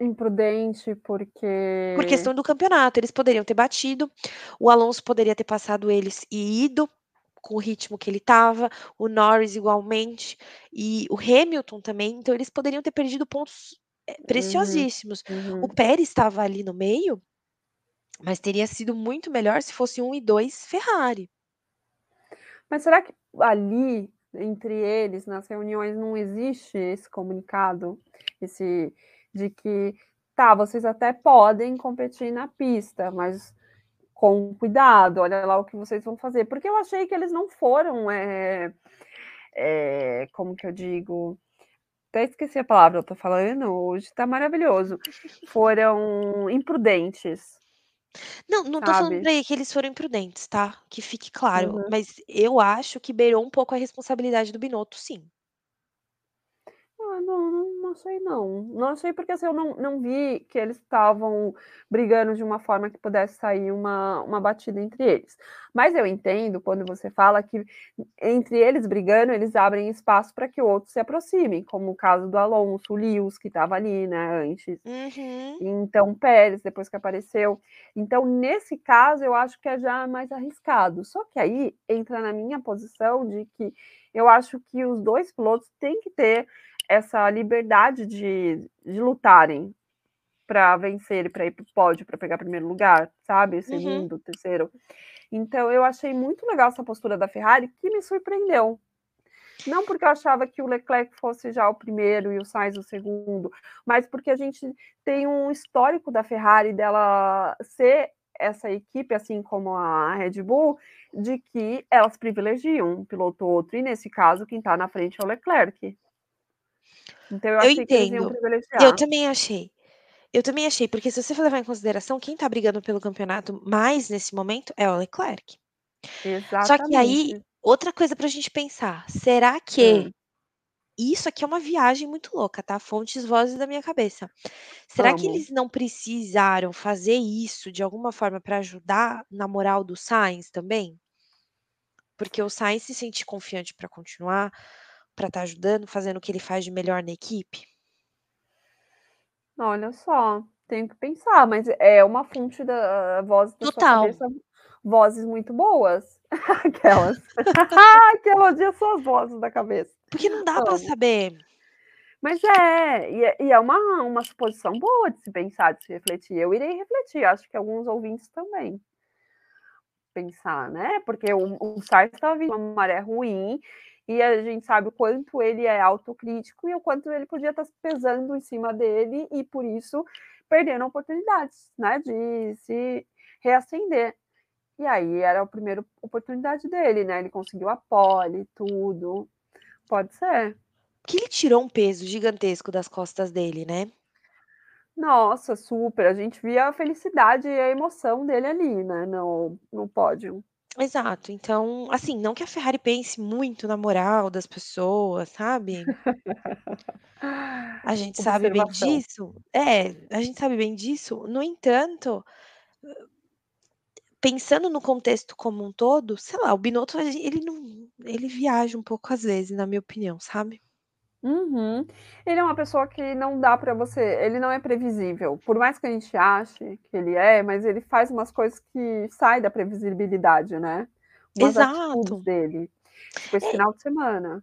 imprudente porque. Por questão do campeonato, eles poderiam ter batido, o Alonso poderia ter passado eles e ido com o ritmo que ele estava, o Norris igualmente, e o Hamilton também, então eles poderiam ter perdido pontos eh, Uhum, preciosíssimos. O uhum. Pérez estava ali no meio, mas teria sido muito melhor se fosse 1 e 2 Ferrari. Mas será que ali, entre eles, nas reuniões, não existe esse comunicado, esse de que tá, vocês até podem competir na pista, mas com cuidado, olha lá o que vocês vão fazer. Porque eu achei que eles não foram, é, é, como que eu digo? Até esqueci a palavra, eu tô falando, hoje tá maravilhoso. Foram imprudentes. Não, não tô falando pra que eles foram imprudentes, tá? Que fique claro, Uhum. mas eu acho que beirou um pouco a responsabilidade do Binotto, sim. Ah, não, não, não achei não. Não achei porque, assim, eu não não vi que eles estavam brigando de uma forma que pudesse sair uma uma batida entre eles. Mas eu entendo quando você fala que entre eles brigando, eles abrem espaço para que outros se aproximem, como o caso do Alonso, o Lewis que estava ali, né, antes. Uhum. Então, Pérez, depois que apareceu. Então, nesse caso, eu acho que é já mais arriscado. Só que aí entra na minha posição de que eu acho que os 2 pilotos têm que ter essa liberdade de de lutarem para vencer e para ir para o pódio, para pegar primeiro lugar, sabe, Uhum. segundo, terceiro. Então eu achei muito legal essa postura da Ferrari, que me surpreendeu. Não porque eu achava que o Leclerc fosse já o primeiro e o Sainz o segundo, mas porque a gente tem um histórico da Ferrari dela ser essa equipe, assim como a Red Bull, de que elas privilegiam um piloto ou outro, e nesse caso quem tá na frente é o Leclerc. Então eu Eu achei que eles iam entendo. Eu também achei. Eu também achei, porque se você for levar em consideração quem tá brigando pelo campeonato mais nesse momento é o Leclerc. Só que aí, Exatamente. outra coisa pra gente pensar, será que isso aqui é uma viagem muito louca, tá, fontes vozes da minha cabeça. Será que Amo. eles não precisaram fazer isso de alguma forma pra ajudar na moral do Sainz também? Porque o Sainz se sente confiante pra continuar, pra estar ajudando, fazendo o que ele faz de melhor na equipe? Olha só, tenho que pensar, mas é uma fonte da vozes da sua Total. vozes muito boas. Aquelas. Que elogia suas vozes da cabeça. Porque não dá pra Amo. saber. Mas é, e é e é uma uma suposição boa de se pensar, de se refletir. Eu irei refletir, acho que alguns ouvintes também. Pensar, né, porque o o Sainz estava vindo uma maré ruim, e a gente sabe o quanto ele é autocrítico e o quanto ele podia estar pesando em cima dele e, por isso, perdendo oportunidades, né, de se reacender. E aí era a primeira oportunidade dele, né, ele conseguiu a pole, tudo. Pode ser. Que ele tirou um peso gigantesco das costas dele, né. Nossa, super, a gente via a felicidade e a emoção dele ali, né, no no pódio. Exato, então, assim, não que a Ferrari pense muito na moral das pessoas, sabe. A gente sabe bem Observação. disso. É, a gente sabe bem disso, no entanto, pensando no contexto como um todo, sei lá, o Binotto ele ele não ele viaja um pouco às vezes, na minha opinião, sabe. Uhum. Ele é uma pessoa que não dá pra você ele não é previsível, por mais que a gente ache que ele é, mas ele faz umas coisas que sai da previsibilidade, né. Umas Exato. dele, tipo esse É final de semana.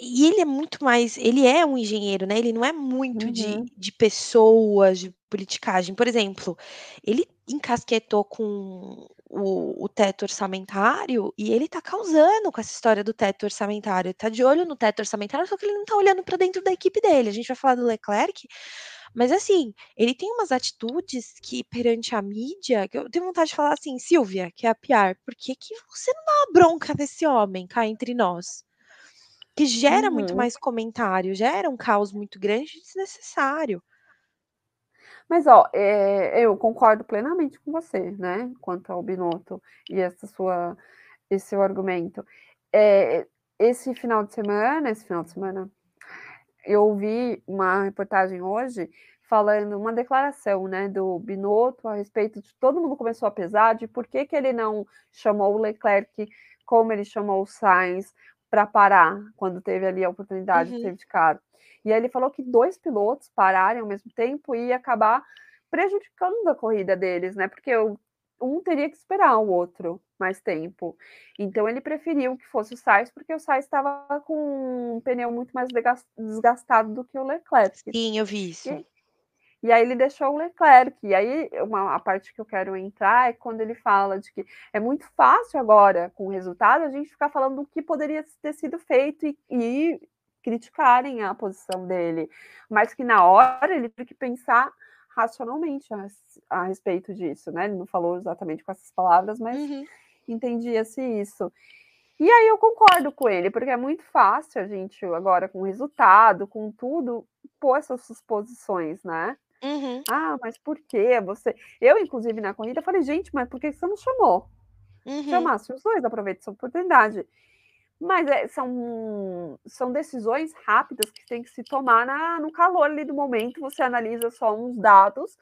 E ele é muito mais ele é um engenheiro, né, ele não é muito de Uhum. de pessoas, de politicagem. Por exemplo, ele encasquetou com o o teto orçamentário e ele tá causando com essa história do teto orçamentário, ele tá de olho no teto orçamentário, só que ele não tá olhando pra dentro da equipe dele. A gente vai falar do Leclerc, mas assim, ele tem umas atitudes que perante a mídia, que eu tenho vontade de falar assim: "Sílvia", que é a PR, "por que que você não dá uma bronca nesse homem, cá entre nós?". Que gera muito Uhum. mais comentário, gera um caos muito grande e desnecessário. Mas ó, eh, eu concordo plenamente com você, né, quanto ao Binotto e essa sua esse seu argumento. Eh, esse final de semana esse final de semana, eu ouvi uma reportagem hoje falando uma declaração, né, do Binotto a respeito de todo mundo começou a pesar de por que que ele não chamou o Leclerc como ele chamou o Sainz pra parar, quando teve ali a oportunidade de Uhum. safety car. E aí ele falou que 2 pilotos pararem ao mesmo tempo ia acabar prejudicando a corrida deles, né, porque o um teria que esperar o outro, mais tempo. Então ele preferiu que fosse o Sainz, porque o Sainz estava com um pneu muito mais desgastado do que o Leclerc. Sim, eu vi isso. E, e aí ele deixou o Leclerc. E aí uma, a parte que eu quero entrar é quando ele fala de que é muito fácil agora, com o resultado, a gente ficar falando do que poderia ter sido feito e, e criticarem a posição dele. Mas que na hora ele teve que pensar racionalmente a, a, respeito disso, né? Ele não falou exatamente com essas palavras, mas uhum. entendia-se isso. E aí eu concordo com ele, porque é muito fácil a gente, agora com o resultado, com tudo, pôr essas suposições, né? Uhum. Ah, mas por que você. Eu, inclusive, na corrida, falei, gente, mas por que você não chamou? Uhum. Chamasse os dois, aproveite essa oportunidade. Mas é, são, são decisões rápidas que tem que se tomar na, no calor ali do momento. Você analisa só uns dados,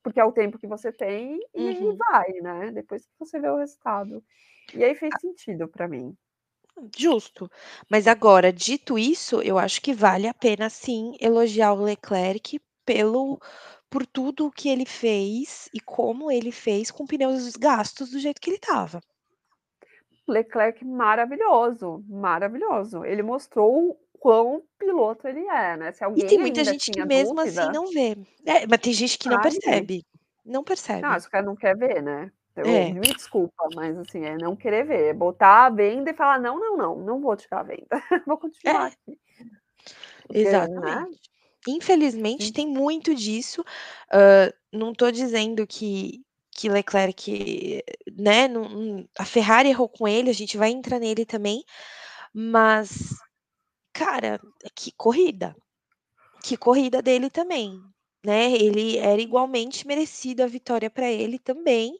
porque é o tempo que você tem, e uhum. vai, né? Depois que você vê o resultado. E aí fez sentido para mim. Justo. Mas agora, dito isso, eu acho que vale a pena sim elogiar o Leclerc pelo por tudo o que ele fez e como ele fez com pneus gastos do jeito que ele estava. Leclerc maravilhoso, maravilhoso. Ele mostrou o quão piloto ele é, né? Se alguém e tem muita gente que mesmo assim dúvida... assim não vê. É, mas tem gente que não percebe. Não percebe. Não, o cara não quer ver, né? Eu, é. Me desculpa, mas assim, é não querer ver. É botar a venda e falar: não, não, não, não vou tirar a venda. vou continuar é. aqui. Porque, Exatamente. Né? Infelizmente, tem muito disso. Uh, não estou dizendo que, que Leclerc, né, não, a Ferrari errou com ele, a gente vai entrar nele também, mas, cara, que corrida, que corrida dele também, né? Ele era igualmente merecido a vitória para ele também.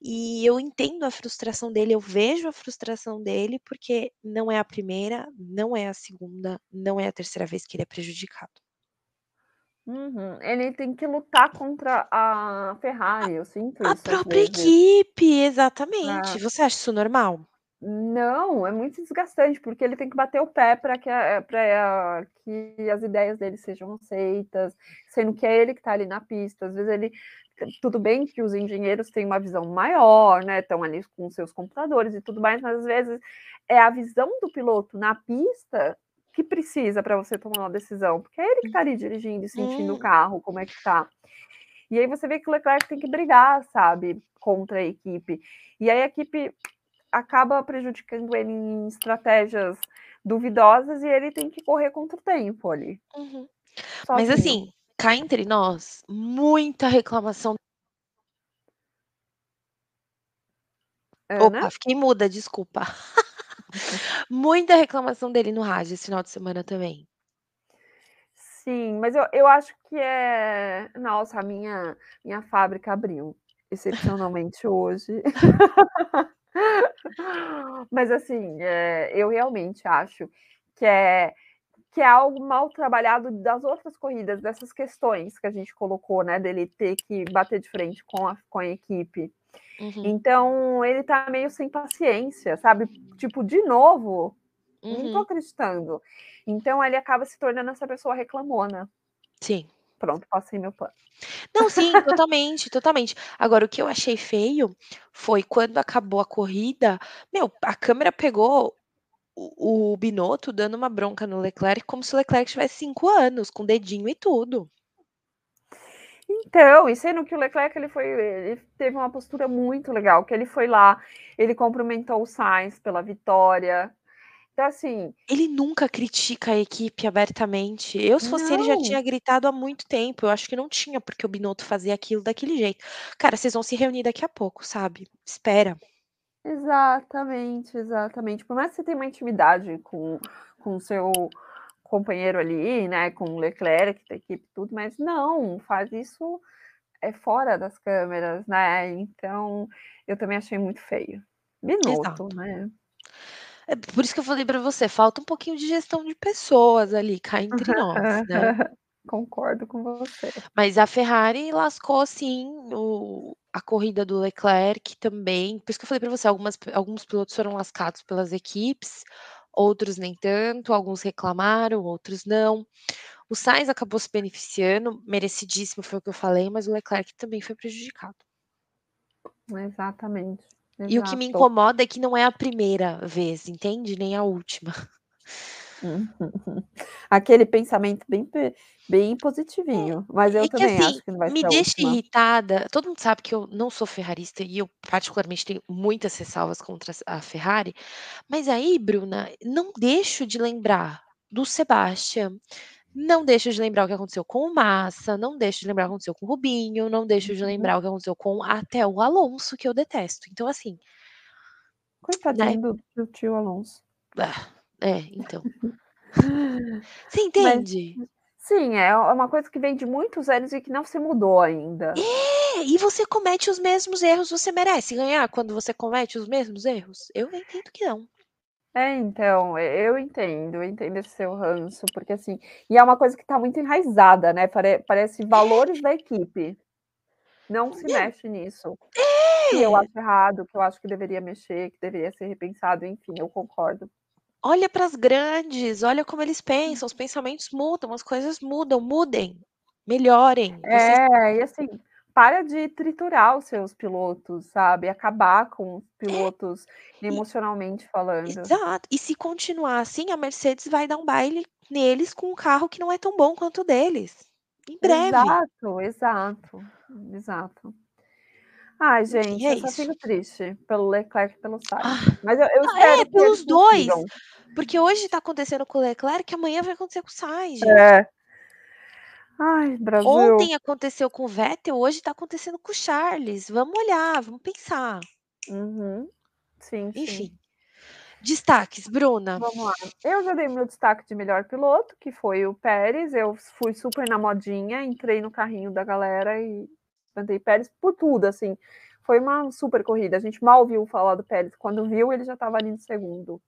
E eu entendo a frustração dele, eu vejo a frustração dele, porque não é a primeira, não é a segunda, não é a terceira vez que ele é prejudicado. Uhum. Ele tem que lutar contra a Ferrari, eu sinto A isso própria equipe, exatamente. É. Você acha isso normal? Não, é muito desgastante, porque ele tem que bater o pé para que, que as ideias dele sejam aceitas, sendo que é ele que está ali na pista. Às vezes ele. Tudo bem que os engenheiros têm uma visão maior, né? Estão ali com seus computadores e tudo mais, mas às vezes é a visão do piloto na pista que precisa para você tomar uma decisão, porque é ele que está ali dirigindo e sentindo hum. o carro, como é que tá. E aí você vê que o Leclerc tem que brigar, sabe, contra a equipe. E aí a equipe acaba prejudicando ele em estratégias duvidosas e ele tem que correr contra o tempo ali. Uhum. Mas assim, cá entre nós, muita reclamação. Opa, fiquei muda, desculpa. Muita reclamação dele no rádio esse final de semana também. Sim, mas eu, eu acho que é. Nossa, a minha, minha fábrica abriu, excepcionalmente hoje. mas assim, é, eu realmente acho que é que é algo mal trabalhado das outras corridas, dessas questões que a gente colocou, né? Dele ter que bater de frente com a, com a equipe. Uhum. Então, ele tá meio sem paciência, sabe? Tipo, de novo, uhum. não tô acreditando. Então, ele acaba se tornando essa pessoa reclamona. Sim. Pronto, passei meu pano. Não, sim, totalmente, totalmente. Agora, o que eu achei feio foi quando acabou a corrida, meu, a câmera pegou o, o Binotto dando uma bronca no Leclerc como se o Leclerc tivesse cinco anos, com dedinho e tudo. Então, e sendo que o Leclerc ele foi, ele teve uma postura muito legal, que ele foi lá, ele cumprimentou o Sainz pela vitória. Então, assim. Ele nunca critica a equipe abertamente. Eu, se fosse não. ele, já tinha gritado há muito tempo. Eu acho que não tinha, porque o Binotto fazia aquilo daquele jeito. Cara, vocês vão se reunir daqui a pouco, sabe? Espera. Exatamente, exatamente. Por mais que você tenha uma intimidade com o seu companheiro ali, né, com o Leclerc, da equipe, tudo, mas não, faz isso é fora das câmeras, né? Então, eu também achei muito feio. Minuto, né? É por isso que eu falei para você, falta um pouquinho de gestão de pessoas ali, cá entre nós, né? Concordo com você. Mas a Ferrari lascou sim o, a corrida do Leclerc também. Por isso que eu falei para você, algumas, alguns pilotos foram lascados pelas equipes, outros nem tanto, alguns reclamaram, outros não. O Sainz acabou se beneficiando, merecidíssimo foi o que eu falei, mas o Leclerc também foi prejudicado. Exatamente. E o que me Exato. incomoda é que não é a primeira vez, entende? Nem a última. Aquele pensamento bem bem positivinho, mas É, eu é que também assim, acho que não vai me ser a deixa última. irritada todo mundo sabe que eu não sou ferrarista e eu particularmente tenho muitas ressalvas contra a Ferrari, mas aí, Bruna, não deixo de lembrar do Sebastian, não deixo de lembrar o que aconteceu com o Massa, não deixo de lembrar o que aconteceu com o Rubinho, não deixo de Uhum. lembrar o que aconteceu com até o Alonso, que eu detesto. Então assim né? Coitadinho do do tio Alonso. Ah, é, então. Você Mas entende? sim, é é uma coisa que vem de muitos anos e que não se mudou ainda. É, e você comete os mesmos erros, você merece ganhar quando você comete os mesmos erros? Eu entendo que não. É, então, eu entendo, eu entendo esse seu ranço, porque assim e é uma coisa que tá muito enraizada, né, pare parece valores da equipe. Não se mexe nisso. Que eu É! acho errado, que eu acho que deveria mexer, que deveria ser repensado, enfim, eu concordo. Olha para as grandes, olha como eles pensam, os pensamentos mudam, as coisas mudam, mudem, melhorem, vocês É, e assim, para de triturar os seus pilotos, sabe, acabar com os É, pilotos e emocionalmente falando. exato, e se continuar assim, a Mercedes vai dar um baile neles com um carro que não é tão bom quanto o deles, em breve. Exato, exato, exato. Ai gente, é eu só fico triste pelo Leclerc e pelo Ah, Sainz, mas eu eu ah, é, espero eles pelos 2, consigam. Porque hoje tá acontecendo com o Leclerc, amanhã vai acontecer com o Sainz. É. Ai, Brasil. Ontem aconteceu com o Vettel, hoje tá acontecendo com o Charles, vamos olhar, vamos pensar. Uhum. Sim, sim. Enfim, destaques, Bruna. Vamos lá, eu já dei meu destaque de melhor piloto, que foi o Pérez, eu fui super na modinha, entrei no carrinho da galera e cantei Pérez por tudo, assim, foi uma super corrida, a gente mal viu falar do Pérez, quando viu ele já estava ali no segundo.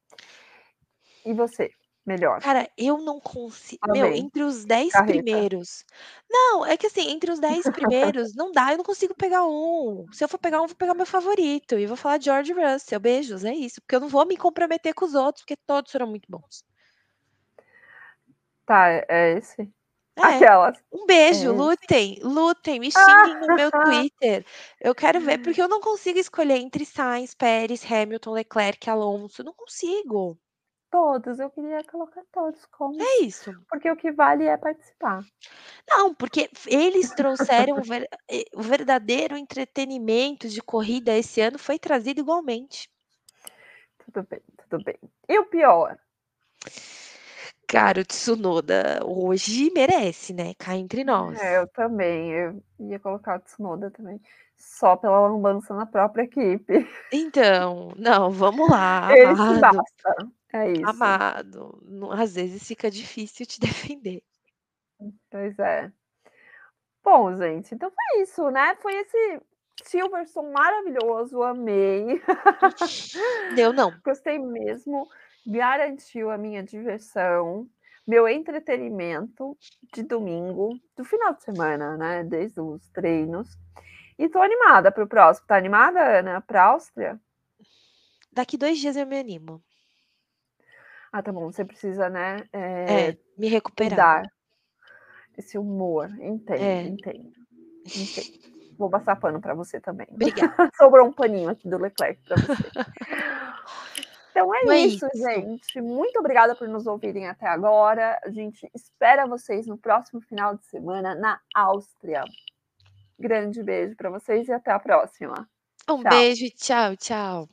E você, melhor? Cara, eu não consi meu, entre os 10 Carreta. primeiros não, é que assim, entre os 10 primeiros não dá, eu não consigo pegar um, se eu for pegar um, vou pegar meu favorito e vou falar George Russell, beijos, é isso, porque eu não vou me comprometer com os outros, porque todos foram muito bons. Tá, é esse? É, Aquelas. um É beijo, esse? lutem, lutem, me xinguem no meu Twitter, eu quero ver, porque eu não consigo escolher entre Sainz, Pérez, Hamilton, Leclerc, Alonso, não consigo. Todos, eu queria colocar todos como É isso. porque o que vale é participar. Não, porque eles trouxeram o ver o verdadeiro entretenimento de corrida esse ano foi trazido igualmente. Tudo bem, tudo bem. E o pior? Cara, o Tsunoda hoje merece, né, cá entre É, nós. eu também, eu ia colocar o Tsunoda também, só pela lambança na própria equipe. Então, não, vamos lá, Ele se basta, é isso. Amado, às vezes fica difícil te defender. Pois é. Bom gente, então foi isso, né, foi esse Silverstone maravilhoso, amei. Eu não. Gostei mesmo, garantiu a minha diversão, meu entretenimento de domingo, do final de semana, né, desde os treinos, e tô animada para o próximo, tá animada, Ana, pra Áustria? Daqui 2 dias eu me animo. Ah, tá bom, você precisa, né, É, eh, me recuperar. mudar esse humor, entendo, É. entendo, entendo. Vou passar pano pra você também. Obrigada. Sobrou um paninho aqui do Leclerc pra você. Então é é isso, isso. gente, muito obrigada por nos ouvirem até agora, a gente espera vocês no próximo final de semana na Áustria. Grande beijo pra vocês e até a próxima. Um Tchau. beijo, tchau, tchau.